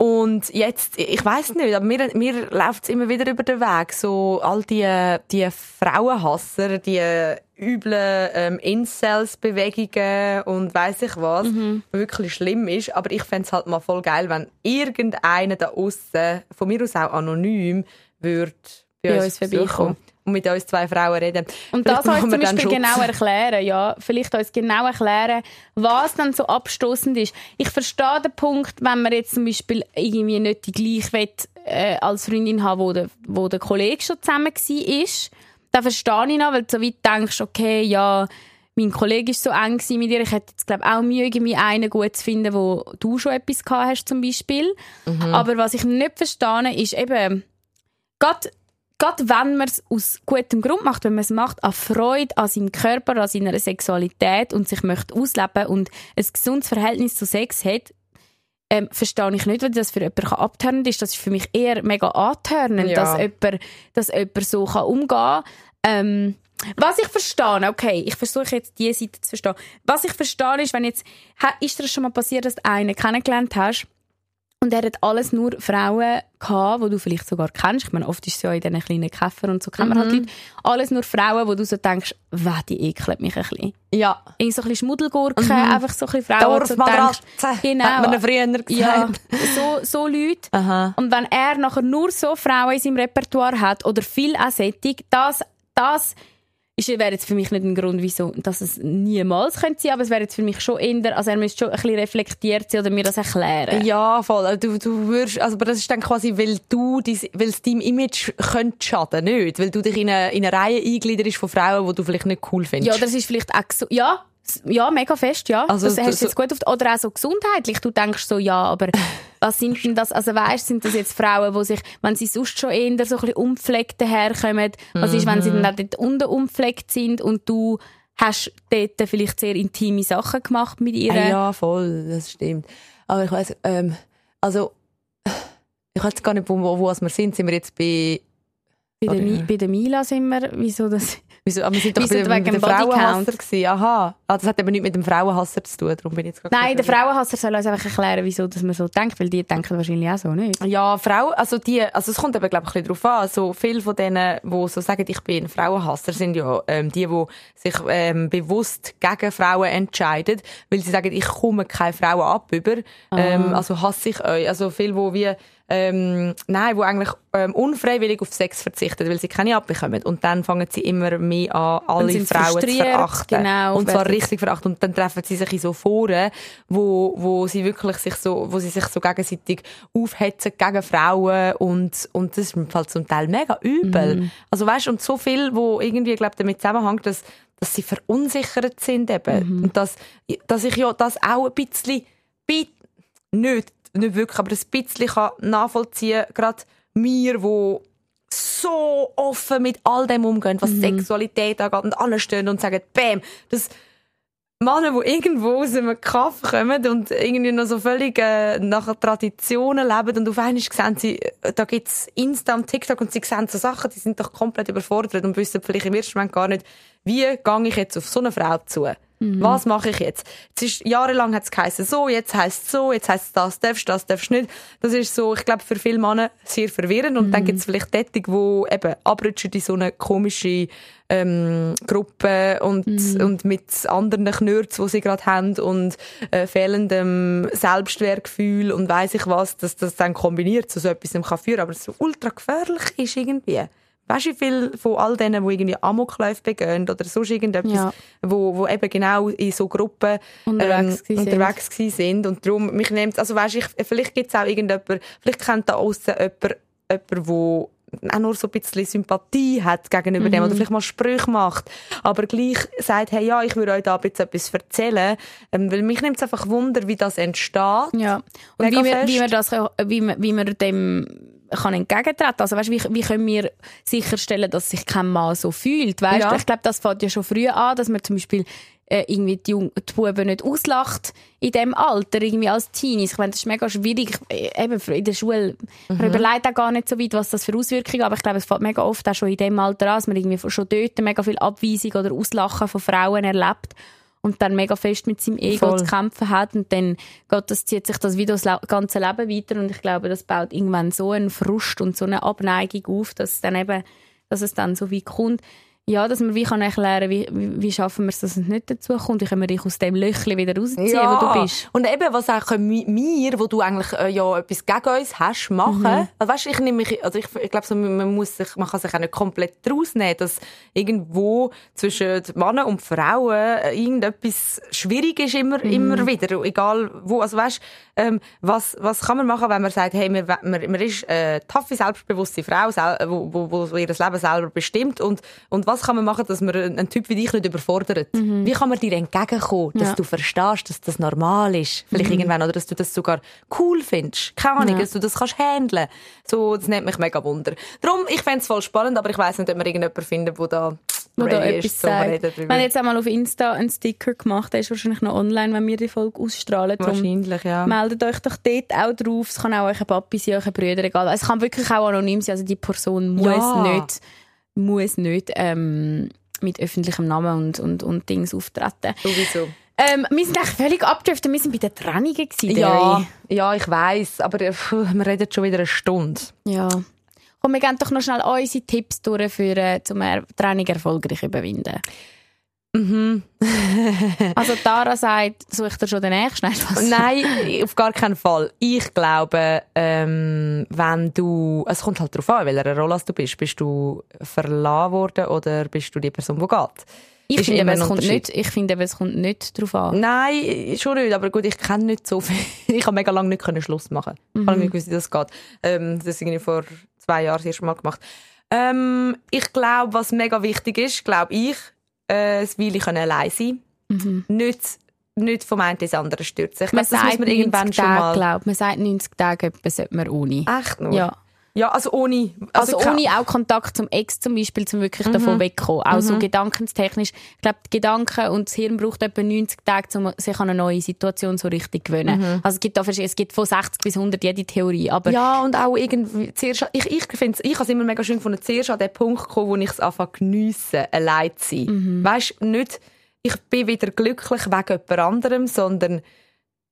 Und jetzt, ich weiß nicht, aber mir, mir läuft es immer wieder über den Weg. So all die, die Frauenhasser, die üblen ähm, Incels-Bewegungen und weiß ich was, Mhm. wirklich schlimm ist. Aber ich fänd's halt mal voll geil, wenn irgendeiner da aussen, von mir aus auch anonym, würde bei, Bei uns, uns vorbeikommen. Vorbeikommen. mit uns zwei Frauen reden. Und Vielleicht das euch zum Beispiel genau erklären, ja. Vielleicht uns genau erklären, was dann so abstoßend ist. Ich verstehe den Punkt, wenn man jetzt zum Beispiel irgendwie nicht die gleiche äh, als Freundin haben, wo der, wo der Kollege schon zusammen war, ist. Da verstehe ich noch, weil du so weit denkst, okay, ja, mein Kollege ist so eng mit dir. Ich hätte jetzt, glaube auch Mühe, irgendwie einen gut zu finden, wo du schon etwas gehabt hast, zum Beispiel. Aber was ich nicht verstehe, ist eben, gerade gerade wenn man es aus gutem Grund macht, wenn man es macht, an Freude an seinem Körper, an seiner Sexualität und sich möchte ausleben und ein gesundes Verhältnis zu Sex hat, ähm, verstehe ich nicht, weil das für jemanden abtörnend ist. Das ist für mich eher mega antörnend, Ja. dass, jemand, dass jemand so kann umgehen kann. Ähm, was ich verstehe, okay, ich versuche jetzt diese Seite zu verstehen. Was ich verstehe ist, wenn jetzt, ist dir das schon mal passiert, dass du einen kennengelernt hast und er hat alles nur Frauen gehabt, die du vielleicht sogar kennst. Ich meine, oft ist es ja in diesen kleinen Käfer und so kennt man halt Mhm. Leute. Alles nur Frauen, wo du so denkst, weh, die ekelt mich ein bisschen. Ja. Irgend so ein bisschen Schmuddelgurken, einfach so ein bisschen Frauen, so Dorfmatratze, denkst, genau, hat man früher gesagt. ja, so, so Leute. Aha. Und wenn er nachher nur so Frauen in seinem Repertoire hat oder viel Sättig, das, das ist, wäre jetzt für mich nicht ein Grund, wieso, dass es niemals könnte sein, aber es wäre jetzt für mich schon eher, also er müsste schon ein bisschen reflektiert sein oder mir das erklären. Ja, voll. Du, du würdest, also, aber das ist dann quasi, weil du, dein- weil es deinem Image könnte schaden, nicht? Weil du dich in eine, in eine Reihe eingliederst von Frauen, die du vielleicht nicht cool findest. Ja, es ist vielleicht auch so, ja, ja, mega fest, ja. Also, das hast du jetzt gut auf, oder auch so gesundheitlich. Du denkst so, ja, aber was sind denn das, also weißt, sind das jetzt Frauen, die sich, wenn sie sonst schon eher so ein bisschen unpflegt daherkommen, was ist, wenn sie Mhm. dann auch dort unten unpflegt sind und du hast dort vielleicht sehr intime Sachen gemacht mit ihr. Ah, ja, voll, das stimmt. Aber ich weiss, ähm, also, ich weiß gar nicht, wo, wo, wo wir sind. Sind wir jetzt bei, Bei, der. Mi- bei der Mila sind wir, wieso das? wieso, aber wir sind doch Wieso bei, wegen bei? Frauenhasser gewesen. Aha. Ah, das hat aber nichts mit dem Frauenhasser zu tun, darum bin ich jetzt gerade Nein, der. Frauenhasser soll uns einfach erklären, wieso dass man so denkt, weil die denken wahrscheinlich auch so, nicht? Ja, Frau, also die, also es kommt eben, glaube ich, ein bisschen drauf an. So viele von denen, die so sagen, ich bin Frauenhasser, sind ja ähm, die, die sich ähm, bewusst gegen Frauen entscheiden, weil sie sagen, ich komme keine Frauen ab über. Ähm, also hasse ich euch. Also viele, die wie ähm, nein, die eigentlich ähm, unfreiwillig auf Sex verzichten, weil sie keine abbekommen. Und dann fangen sie immer mehr an, alle Frauen zu verachten. genau, und zwar richtig verachten. Und dann treffen sie sich in so Foren, wo, wo sie wirklich sich so, wo sie sich so gegenseitig aufhetzen gegen Frauen und, und das ist Fall zum Teil mega übel. Mhm. Also weißt, und so viel, wo irgendwie, glaub, damit zusammenhängt, dass, dass sie verunsichert sind eben. Mhm. Und dass, dass ich ja das auch ein bisschen, bi- nicht, nicht wirklich, aber ein bisschen kann nachvollziehen, gerade mir, wo so offen mit all dem umgehen, was Sexualität angeht und anstehen und sagen, bam, das Männer, die irgendwo aus einem Kaff kommen und irgendwie noch so völlig äh, nach Traditionen leben und auf einmal sehen sie, äh, da gibt's Insta und TikTok und sie sehen so Sachen, die sind doch komplett überfordert und wissen vielleicht im ersten Moment gar nicht, wie gehe ich jetzt auf so eine Frau zu? Was mache ich jetzt? Es ist, jahrelang hat es geheißen, so, jetzt heisst es so, jetzt heisst es das darfst, das darfst nicht. Das ist so, ich glaube, für viele Männer sehr verwirrend. Und dann gibt es vielleicht Tätig, die eben abrutschen in so eine komische ähm, Gruppe und, und mit anderen Knürz, die sie gerade haben und äh, fehlendem Selbstwertgefühl und weiss ich was, dass das dann kombiniert zu so etwas kann führen aber so ultra gefährlich ist irgendwie. Weißt du, wie viel von all denen, die irgendwie Amokläufe begehen oder sonst irgendetwas, Ja. wo, wo eben genau in so Gruppen Unterwegs ähm, sind. unterwegs gewesen sind. Und darum, mich nimmt also weißt, ich, vielleicht gibt es auch irgendjemand, vielleicht kennt da aussen jemand, jemand, wo auch nur so ein bisschen Sympathie hat gegenüber Mhm. dem oder vielleicht mal Sprüche macht, aber gleich sagt, hey, ja, ich würde euch da ein bisschen etwas erzählen, ähm, weil mich nimmt es einfach Wunder, wie das entsteht. Ja. Und wie wir, wie wir das, wie wir, wie wir dem kann entgegentreten. Also weißt, wie, wie können wir sicherstellen, dass sich kein Mann so fühlt? Weißt? Ja. Ich glaube, das fängt ja schon früh an, dass man zum Beispiel äh, irgendwie die, Jung die Buben nicht auslacht in dem Alter, irgendwie als Teenies. Ich meine, das ist mega schwierig. Äh, Eben in der Schule, man überlegt auch gar nicht so weit, was das für Auswirkungen hat, aber ich glaube, es fängt mega oft auch schon in dem Alter an, dass man irgendwie schon dort mega viel Abweisung oder Auslachen von Frauen erlebt und dann mega fest mit seinem Ego Voll. zu kämpfen hat und dann geht das, zieht sich das wie das ganze Leben weiter und ich glaube, das baut irgendwann so einen Frust und so eine Abneigung auf, dass es dann eben, dass es dann so wie kommt. Ja, dass man wie kann erklären, wie, wie, wie schaffen wir es, dass es nicht dazu kommt, wie können wir dich aus dem Löchli wieder rausziehen, wo du bist. Und eben, was auch können wir, wo du eigentlich äh, ja etwas gegen uns hast, machen. Mhm. Also, weißt, ich nehme mich, also ich, ich glaube, so, man muss sich, man kann sich auch nicht komplett rausnehmen, dass irgendwo zwischen Männern und Frauen äh, irgendetwas schwierig ist immer, Mhm. immer wieder, egal wo. Also weißt, ähm, was, was kann man machen, wenn man sagt, hey, man, man, man ist äh, taffe, selbstbewusste Frau, sel wo, wo, wo ihr Leben selber bestimmt und, und was kann man machen, dass man einen Typ wie dich nicht überfordert? Wie kann man dir entgegenkommen, dass Mhm. Ja. Mhm. du verstehst, dass das normal ist? Vielleicht irgendwann, oder dass du das sogar cool findest. Keine Ahnung, Ja. dass du das kannst handeln. So, das nimmt mich mega Wunder. Darum, ich fände es voll spannend, aber ich weiss nicht, ob wir irgendjemanden finden, der da Wo da etwas sagt. reden Wir haben jetzt einmal auf Insta einen Sticker gemacht, der ist wahrscheinlich noch online, wenn wir die Folge ausstrahlen. Wahrscheinlich, ja. meldet euch doch dort auch drauf. Es kann auch euer Papi sein, euer Brüder, egal. Es kann wirklich auch anonym sein. Also die Person muss Ja. nicht, muss nicht ähm, mit öffentlichem Namen und, und, und Dings auftreten. Sowieso. Ähm, wir sind eigentlich völlig abgedriftet. Wir sind bei den Trennungen gewesen, Ja, ja, ich weiss, aber äh, wir reden schon wieder eine Stunde. ja. Komm, wir geben doch noch schnell unsere Tipps durch, für, äh, um eine Trennung erfolgreich zu überwinden. Mhm. Also Tara sagt, such dir schon den nächsten. Nein, auf gar keinen Fall. Ich glaube, ähm, wenn du, es kommt halt darauf an, welcher Rolle du bist. Bist du verlassen worden oder bist du die Person, die geht? Ich finde, eben, es kommt nicht, ich finde, eben, es kommt nicht drauf an. Nein, schon nicht, aber gut, ich kenne nicht so viel. Ich habe mega lange nicht können Schluss machen. Ich Mhm. habe nicht gewusst, wie das geht. Ähm, das habe ich vor zwei Jahren das erste Mal gemacht. Ähm, ich glaube, was mega wichtig ist, glaube ich, äh, das Weile können allein sein. Nicht, nicht vom einen ins andere stürzen. Ich Mhm. Man glaube, das muss man irgendwann 90 schon Tage, mal... glaub. Man sagt 90 Tage etwa sollte man ohne. Echt nur? Ja. Ja, also ohne... Also, ke- ohne auch Kontakt zum Ex zum Beispiel, zum wirklich davon wegkommen. Auch so gedankenstechnisch. Ich glaube, die Gedanken und das Hirn braucht etwa 90 Tage, um sich an eine neue Situation so richtig gewöhnen. Also es gibt da es gibt von 60 bis 100 jede Theorie, aber Ja, und auch irgendwie, zuerst, ich, ich finde ich habe es immer mega schön gefunden, zuerst an den Punkt gekommen, wo ich es anfange geniessen, allein zu sein. Mhm. Weisst, nicht, ich bin wieder glücklich wegen jemand anderem, sondern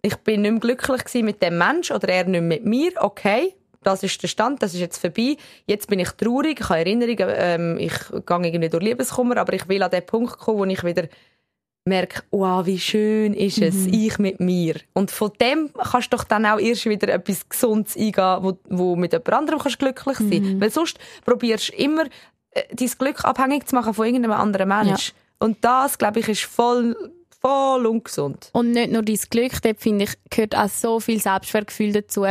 ich bin nicht mehr glücklich mit dem Mensch oder er nicht mehr mit mir, okay. Das ist der Stand, das ist jetzt vorbei. Jetzt bin ich traurig, ich habe Erinnerungen, ähm, ich gehe irgendwie durch Liebeskummer, aber ich will an den Punkt kommen, wo ich wieder merke, wow, wie schön ist es, Mhm. ich mit mir. Und von dem kannst du doch dann auch erst wieder etwas Gesundes eingehen, wo, wo mit jemand anderem kannst glücklich sein Mhm. Weil sonst probierst du immer, äh, dein Glück abhängig zu machen von irgendeinem anderen Mensch. Und das, glaube ich, ist voll, voll ungesund. Und nicht nur dein Glück, dort finde ich, gehört auch so viel Selbstwertgefühl dazu.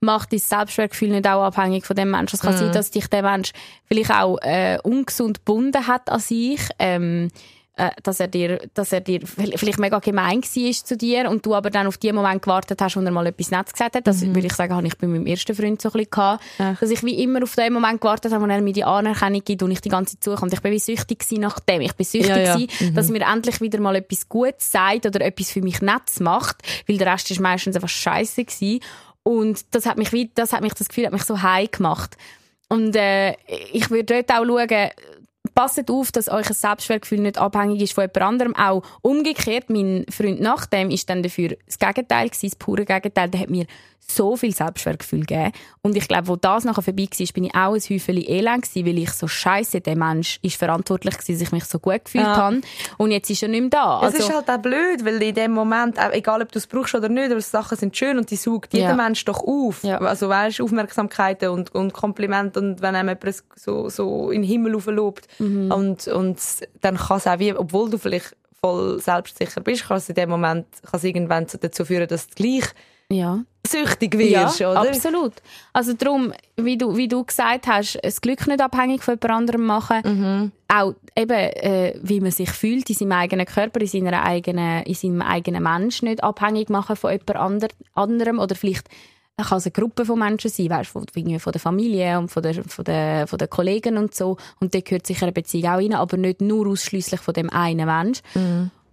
Macht dein Selbstwertgefühl nicht auch abhängig von dem Menschen. Es kann sein, dass dich der Mensch vielleicht auch äh, ungesund gebunden hat an sich. Ähm, äh, dass er dir, dass er dir vielleicht mega gemein war zu dir und du aber dann auf den Moment gewartet hast, wo er mal etwas Nettes gesagt hat. Das würde ich sagen, habe ich bei meinem ersten Freund so ein bisschen gehabt. Dass ich wie immer auf den Moment gewartet habe, wo er mir die Anerkennung gibt und ich die ganze Zeit. Und ich bin wie süchtig gewesen nach dem. Ich bin süchtig Ja, ja. gewesen, dass mir endlich wieder mal etwas Gutes sagt oder etwas für mich Nettes macht, weil der Rest ist meistens einfach scheiße gewesen. Und das hat mich wie, das hat mich das Gefühl, hat mich so high gemacht. Und äh, ich würde dort auch schauen, passet auf, dass euch ein Selbstwertgefühl nicht abhängig ist von jemand anderem. Auch umgekehrt, mein Freund nach dem ist dann dafür das Gegenteil gewesen, das pure Gegenteil. Der hat mir so viel Selbstwertgefühl gegeben. Und ich glaube, wo das nachher vorbei war, bin ich auch ein Häufchen elend gewesen, weil ich so scheiße, der Mensch ist verantwortlich gewesen, dass ich mich so gut gefühlt Ja. habe. Und jetzt ist er nicht mehr da. es ist halt auch blöd, weil in dem Moment, egal ob du es brauchst oder nicht, aber Sachen sind schön und die saugt jeder Ja. Mensch doch auf. Ja. Also weißt, Aufmerksamkeiten und, und Komplimente und wenn einem jemand so, so in den Himmel lobt Mhm. Und, und dann kann es auch wie, obwohl du vielleicht voll selbstsicher bist, kann es in dem Moment kann irgendwann dazu führen, dass du gleich ja. süchtig wirst, ja, oder? absolut. Also darum, wie du, wie du gesagt hast, das Glück nicht abhängig von jemand anderem machen. Mhm. Auch eben, äh, wie man sich fühlt in seinem eigenen Körper, in, seiner eigenen, in seinem eigenen Mensch nicht abhängig machen von jemand ander, anderem oder vielleicht kann es eine Gruppe von Menschen sein, weißt, von, von der Familie und von der, von, der, von den Kollegen und so. Und da gehört sicher eine Beziehung auch rein, aber nicht nur ausschließlich von dem einen Mensch.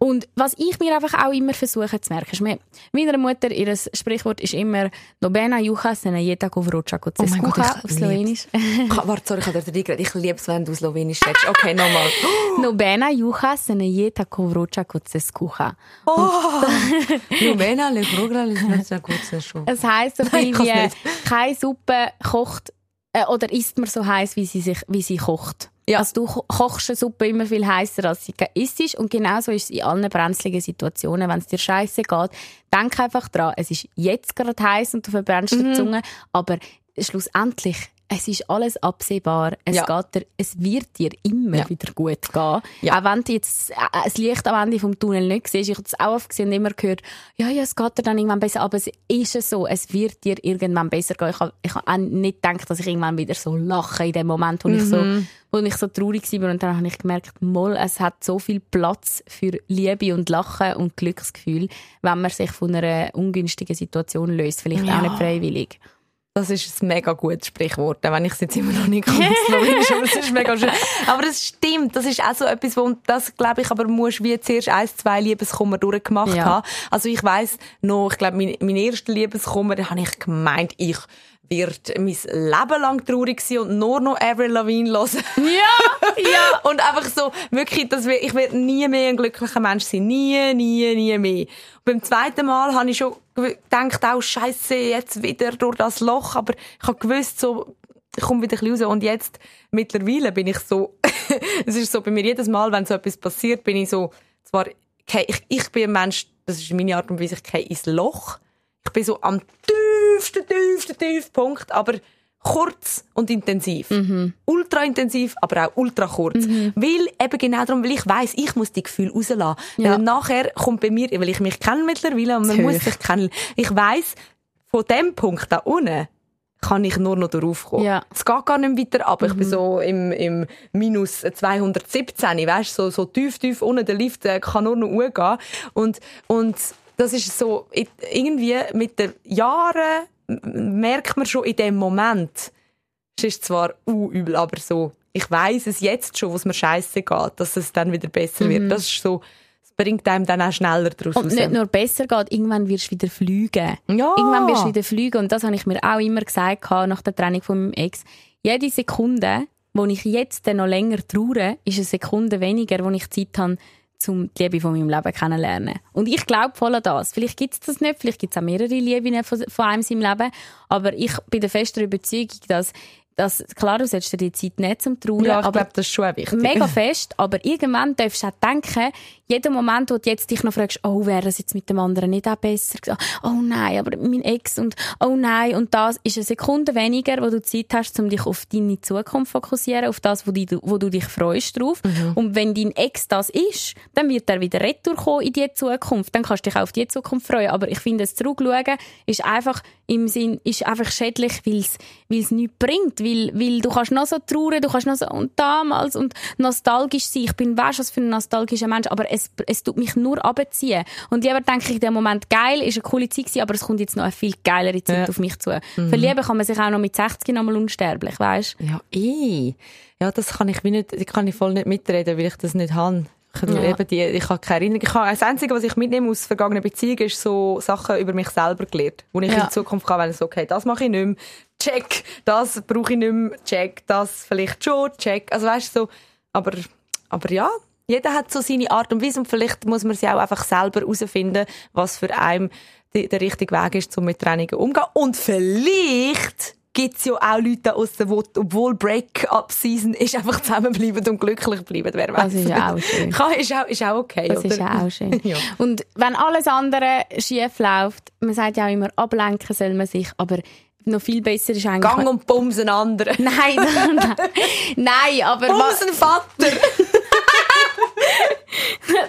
Und was ich mir einfach auch immer versuche zu merken, ist, mir- meiner Mutter, ihr Sprichwort ist immer «No bena jucha se ne jeta kovrocha Oh mein Gott, kucha» ich auf Slowenisch. Warte, sorry, ich habe dir geredet. Ich liebe es, wenn du Slowenisch redest. Okay, nochmal. «No bena jucha se ne jeta kovrocha kucha». Lumena, le frugra, le snazza, kurze Schuhe. Es heisst so viel wie. «Keine Suppe kocht äh, oder isst man so heiß, wie sie, sich, wie sie kocht». Ja. Also du ko- kochst eine Suppe immer viel heißer, als sie isst. Und genauso ist es in allen brenzligen Situationen. Wenn es dir scheiße geht, denk einfach dran, es ist jetzt gerade heiß und du verbrennst Mhm. die Zunge, aber schlussendlich, es ist alles absehbar. Es, Ja. geht dir, es wird dir immer Ja. wieder gut gehen. Ja. Auch wenn du jetzt äh, das Licht am Ende vom Tunnel nicht siehst. Ich habe es auch oft gesehen und immer gehört, ja, ja, es geht dir dann irgendwann besser. Aber es ist es so, es wird dir irgendwann besser gehen. Ich habe, ich habe auch nicht gedacht, dass ich irgendwann wieder so lache in dem Moment, wo ich so, wo ich so traurig war. Und dann habe ich gemerkt, moll, es hat so viel Platz für Liebe und Lachen und Glücksgefühl, wenn man sich von einer ungünstigen Situation löst. Vielleicht auch nicht freiwillig. Das ist ein mega gutes Sprichwort, wenn ich es jetzt immer noch nicht slowenisch, aber es ist mega schön. Aber es stimmt, das ist auch so etwas, wo, das glaube ich, aber musst wie zuerst eins, zwei Liebeskummer durchgemacht Ja. haben. Also ich weiss noch, ich glaube, mein, mein erster Liebeskummer, da habe ich gemeint, ich wird mein Leben lang traurig sein und nur noch Avril Lavigne hören. Ja, ja. Und einfach so, wirklich, dass wir, ich werde nie mehr ein glücklicher Mensch sein. Nie, nie, nie mehr. Und beim zweiten Mal habe ich schon gedacht, auch Scheiße, jetzt wieder durch das Loch. Aber ich habe gewusst, so, ich komme wieder ein bisschen raus. Und jetzt, mittlerweile bin ich so, es ist so bei mir jedes Mal, wenn so etwas passiert, bin ich so, zwar, ich, ich bin ein Mensch, das ist meine Art und Weise, ich gehe ins Loch. Ich bin so am tiefsten, tiefsten, tiefsten Punkt, aber kurz und intensiv. Ultra intensiv, aber auch ultra kurz. Weil, eben genau darum, weil ich weiss, ich muss die Gefühle rauslassen. Ja. Weil nachher kommt bei mir, weil ich mich kenne mittlerweile und man Zu muss sich kennen. Ich weiss, von dem Punkt da unten kann ich nur noch darauf kommen. Ja. Es geht gar nicht weiter ab. Ich bin so im, im minus 217, weißt so, so tief, tief unten. Der Lift kann nur noch hochgehen. Und, und das ist so, irgendwie mit den Jahren merkt man schon in dem Moment, es ist zwar uh, übel, aber so, ich weiß es jetzt schon, wo es mir scheiße geht, dass es dann wieder besser wird. Das ist so, es bringt einem dann auch schneller daraus Und raus. nicht nur besser geht, irgendwann wirst du wieder fliegen. Ja. Irgendwann wirst du wieder fliegen. Und das habe ich mir auch immer gesagt nach der Trennung von meinem Ex. Jede Sekunde, wo ich jetzt noch länger traue, ist eine Sekunde weniger, wo ich Zeit habe, um die Liebe von meinem Leben kennenzulernen. Und ich glaube voll an das. Vielleicht gibt es das nicht, vielleicht gibt es auch mehrere Lieben von, von einem in seinem Leben. Aber ich bin der festen Überzeugung, dass, dass klar, du sollst dir die Zeit nicht zum Trauen, ja, ich glaube, das ist schon wichtig. mega fest, aber irgendwann darfst du auch denken, jeden Moment, wo du jetzt dich noch fragst, oh, wäre es jetzt mit dem anderen nicht auch besser gewesen? Oh nein, aber mein Ex und oh nein, und das ist eine Sekunde weniger, wo du Zeit hast, um dich auf deine Zukunft zu fokussieren, auf das, wo, die, wo du dich freust drauf. Und wenn dein Ex das ist, dann wird er wieder retour kommen in die Zukunft. Dann kannst du dich auch auf die Zukunft freuen. Aber ich finde, das Zurückschauen ist einfach im Sinn, ist einfach schädlich, weil es, nichts bringt. Weil, weil du kannst noch so trauern, du kannst noch so, und damals, und nostalgisch sein. Ich bin, weißt was für ein nostalgischer Mensch, aber es, es tut mich nur abziehen. Und lieber denke ich, der Moment geil, ist eine coole Zeit gewesen, aber es kommt jetzt noch eine viel geilere Zeit Ja. auf mich zu. Verlieben kann man sich auch noch mit 60 noch mal unsterblich, weißt Ja, eh. Ja, das kann ich wie nicht, kann ich voll nicht mitreden, weil ich das nicht habe. Ich, Ja. eben die, ich habe keine Erinnerung. Ich habe, das Einzige, was ich mitnehme aus vergangenen Beziehungen, ist so Sachen über mich selber gelernt. Wo ich Ja. in Zukunft kann, wenn ich so, okay, das mache ich nicht mehr, check, das brauche ich nicht mehr, check, das vielleicht schon, check. Also weißt du, so, aber, aber ja, jeder hat so seine Art und Weise und vielleicht muss man sie auch einfach selber herausfinden, was für einen der richtige Weg ist, um mit Trennungen umzugehen. Und vielleicht gibt's ja auch Leute da draussen, die, obwohl Break-up-Season ist, einfach zusammenbleiben und glücklich bleiben. Wer weiß. Das ist ja auch schön. Kann, ist, auch, ist auch okay, Das oder? ist ja auch schön. Ja. Und wenn alles andere schief läuft, man sagt ja auch immer, ablenken soll man sich, aber noch viel besser ist eigentlich... Gang und Bums einen anderen. Nein, nein, nein, aber Bums was, einen Vater.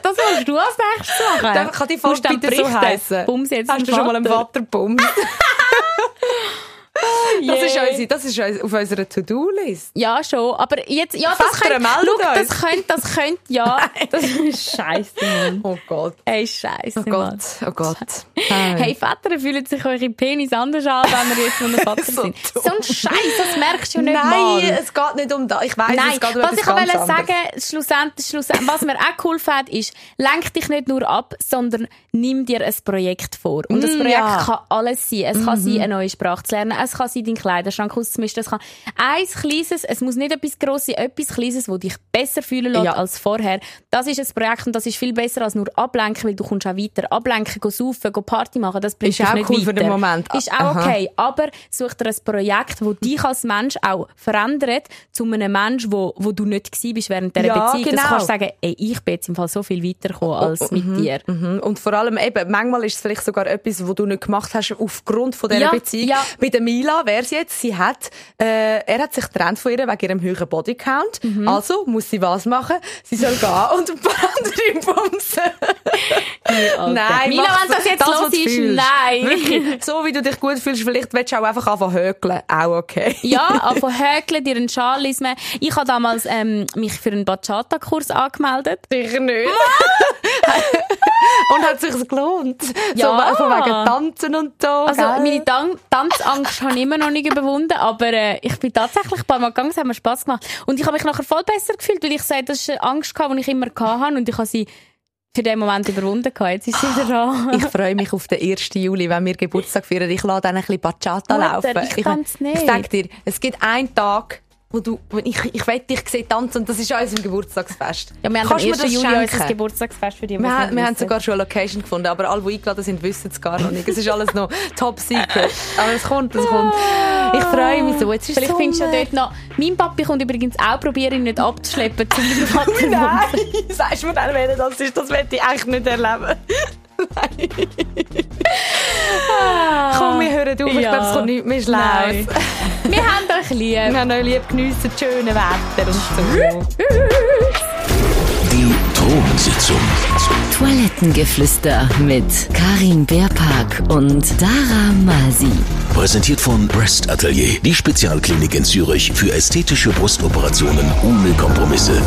das musst du als nächstes machen. Dann kann die dann bitte so heissen. Bums jetzt Hast du schon mal einen Vater. Vater Bums? Das ist, Yeah. unsere, das ist auf unserer To-Do-List. Ja, schon. Aber jetzt, ja, das könnte, euch. das könnte, das könnte, ja. Das ist scheisse, Mann. Oh Gott. Ey, scheisse, Oh. Gott. Oh Gott. Hey, Väter fühlen sich eure Penis anders an, wenn ihr jetzt einem Vater So sind. dumm. So ein Scheiß, das merkst du nicht Nein, mal. es geht nicht um das. Ich weiss, Nein, es geht um was ich ganz sagen, schlussendlich, schlussendlich, was mir auch cool fand, ist, lenk dich nicht nur ab, sondern nimm dir ein Projekt vor. Und das Mm, Projekt ja. kann alles sein. Es kann sein, eine neue Sprache zu lernen. Es kann sein, deinen Kleiderschrank auszumischen. Es kann eins kleines, es muss nicht etwas grosses sein, etwas kleines, das dich besser fühlen lässt Ja. als vorher. Das ist ein Projekt und das ist viel besser als nur ablenken, weil du kommst auch weiter. Ablenken, go saufen, go Party machen, das bringt Ist dich auch nicht cool weiter. für den Moment. Ist auch Aha. okay. Aber such dir ein Projekt, das dich als Mensch auch verändert, zu einem Mensch, wo, wo du nicht gewesen bist während dieser Ja, Beziehung. genau. Das kannst du sagen, ey, ich bin jetzt im Fall so viel weitergekommen als mit dir. Mhm. Und vor allem eben, manchmal ist es vielleicht sogar etwas, was du nicht gemacht hast aufgrund von dieser Ja, Beziehung. ja. Bei der Mila wäre es jetzt, sie hat, äh, er hat sich getrennt von ihr wegen ihrem höheren Bodycount. Mhm. Also muss sie was machen? Sie soll gehen und ein paar andere bumsen. Nein, Mila, mach wenn das jetzt was los ist, nein. Wirklich. So wie du dich gut fühlst, vielleicht willst du auch einfach anfangen hökeln. Auch okay. Ja, von Häkeln, dir einen Schal lismen. Ich habe damals ähm, mich für einen Bachata-Kurs angemeldet. Sicher nicht. und hat sich's gelohnt. Ja. So von wegen Tanzen und so. Also gell? meine Tan Tanzangst habe ich immer noch nicht überwunden, aber äh, ich bin tatsächlich ein paar Mal gegangen, es hat mir Spass gemacht. Und ich habe mich nachher voll besser gefühlt, weil ich sage, das ist eine Angst, die ich immer hatte und ich habe sie für den Moment überwunden. gehabt. Jetzt ist sie wieder da. Ich freue mich auf den 1. Juli, wenn wir Geburtstag feiern. Ich lasse dann ein bisschen Bachata Mutter, laufen. ich tanze nicht. Ich sag dir, es gibt einen Tag, wo du, ich, ich will dich sehen tanzen und das ist an unserem Geburtstagsfest. Ja, wir haben am Kannst du mir 1. das Juli unser Geburtstagsfest für die, Wir, haben, wir haben sogar schon eine Location gefunden, aber alle, die eingeladen sind, wissen es gar noch nicht. Es ist alles noch top secret. Aber es kommt, es kommt. Ich freue mich so. Jetzt ist Vielleicht findest du ja dort noch... Mein Papi kommt übrigens auch probieren, ihn nicht abzuschleppen, zu meinem Vater. Nein, sagst du mir dann, wer das ist? Das möchte ich eigentlich nicht erleben. Komm, wir hören auf. Ich Ja. glaube, es kommt nichts mehr Schlaues. Nein. Wir haben euch lieb. Wir haben euch lieb, geniessen das schöne Wetter und so. Die Thronsitzung. Toilettengeflüster mit Karin Beerpark und Dara Masi. Präsentiert von Breast Atelier, die Spezialklinik in Zürich für ästhetische Brustoperationen ohne Kompromisse.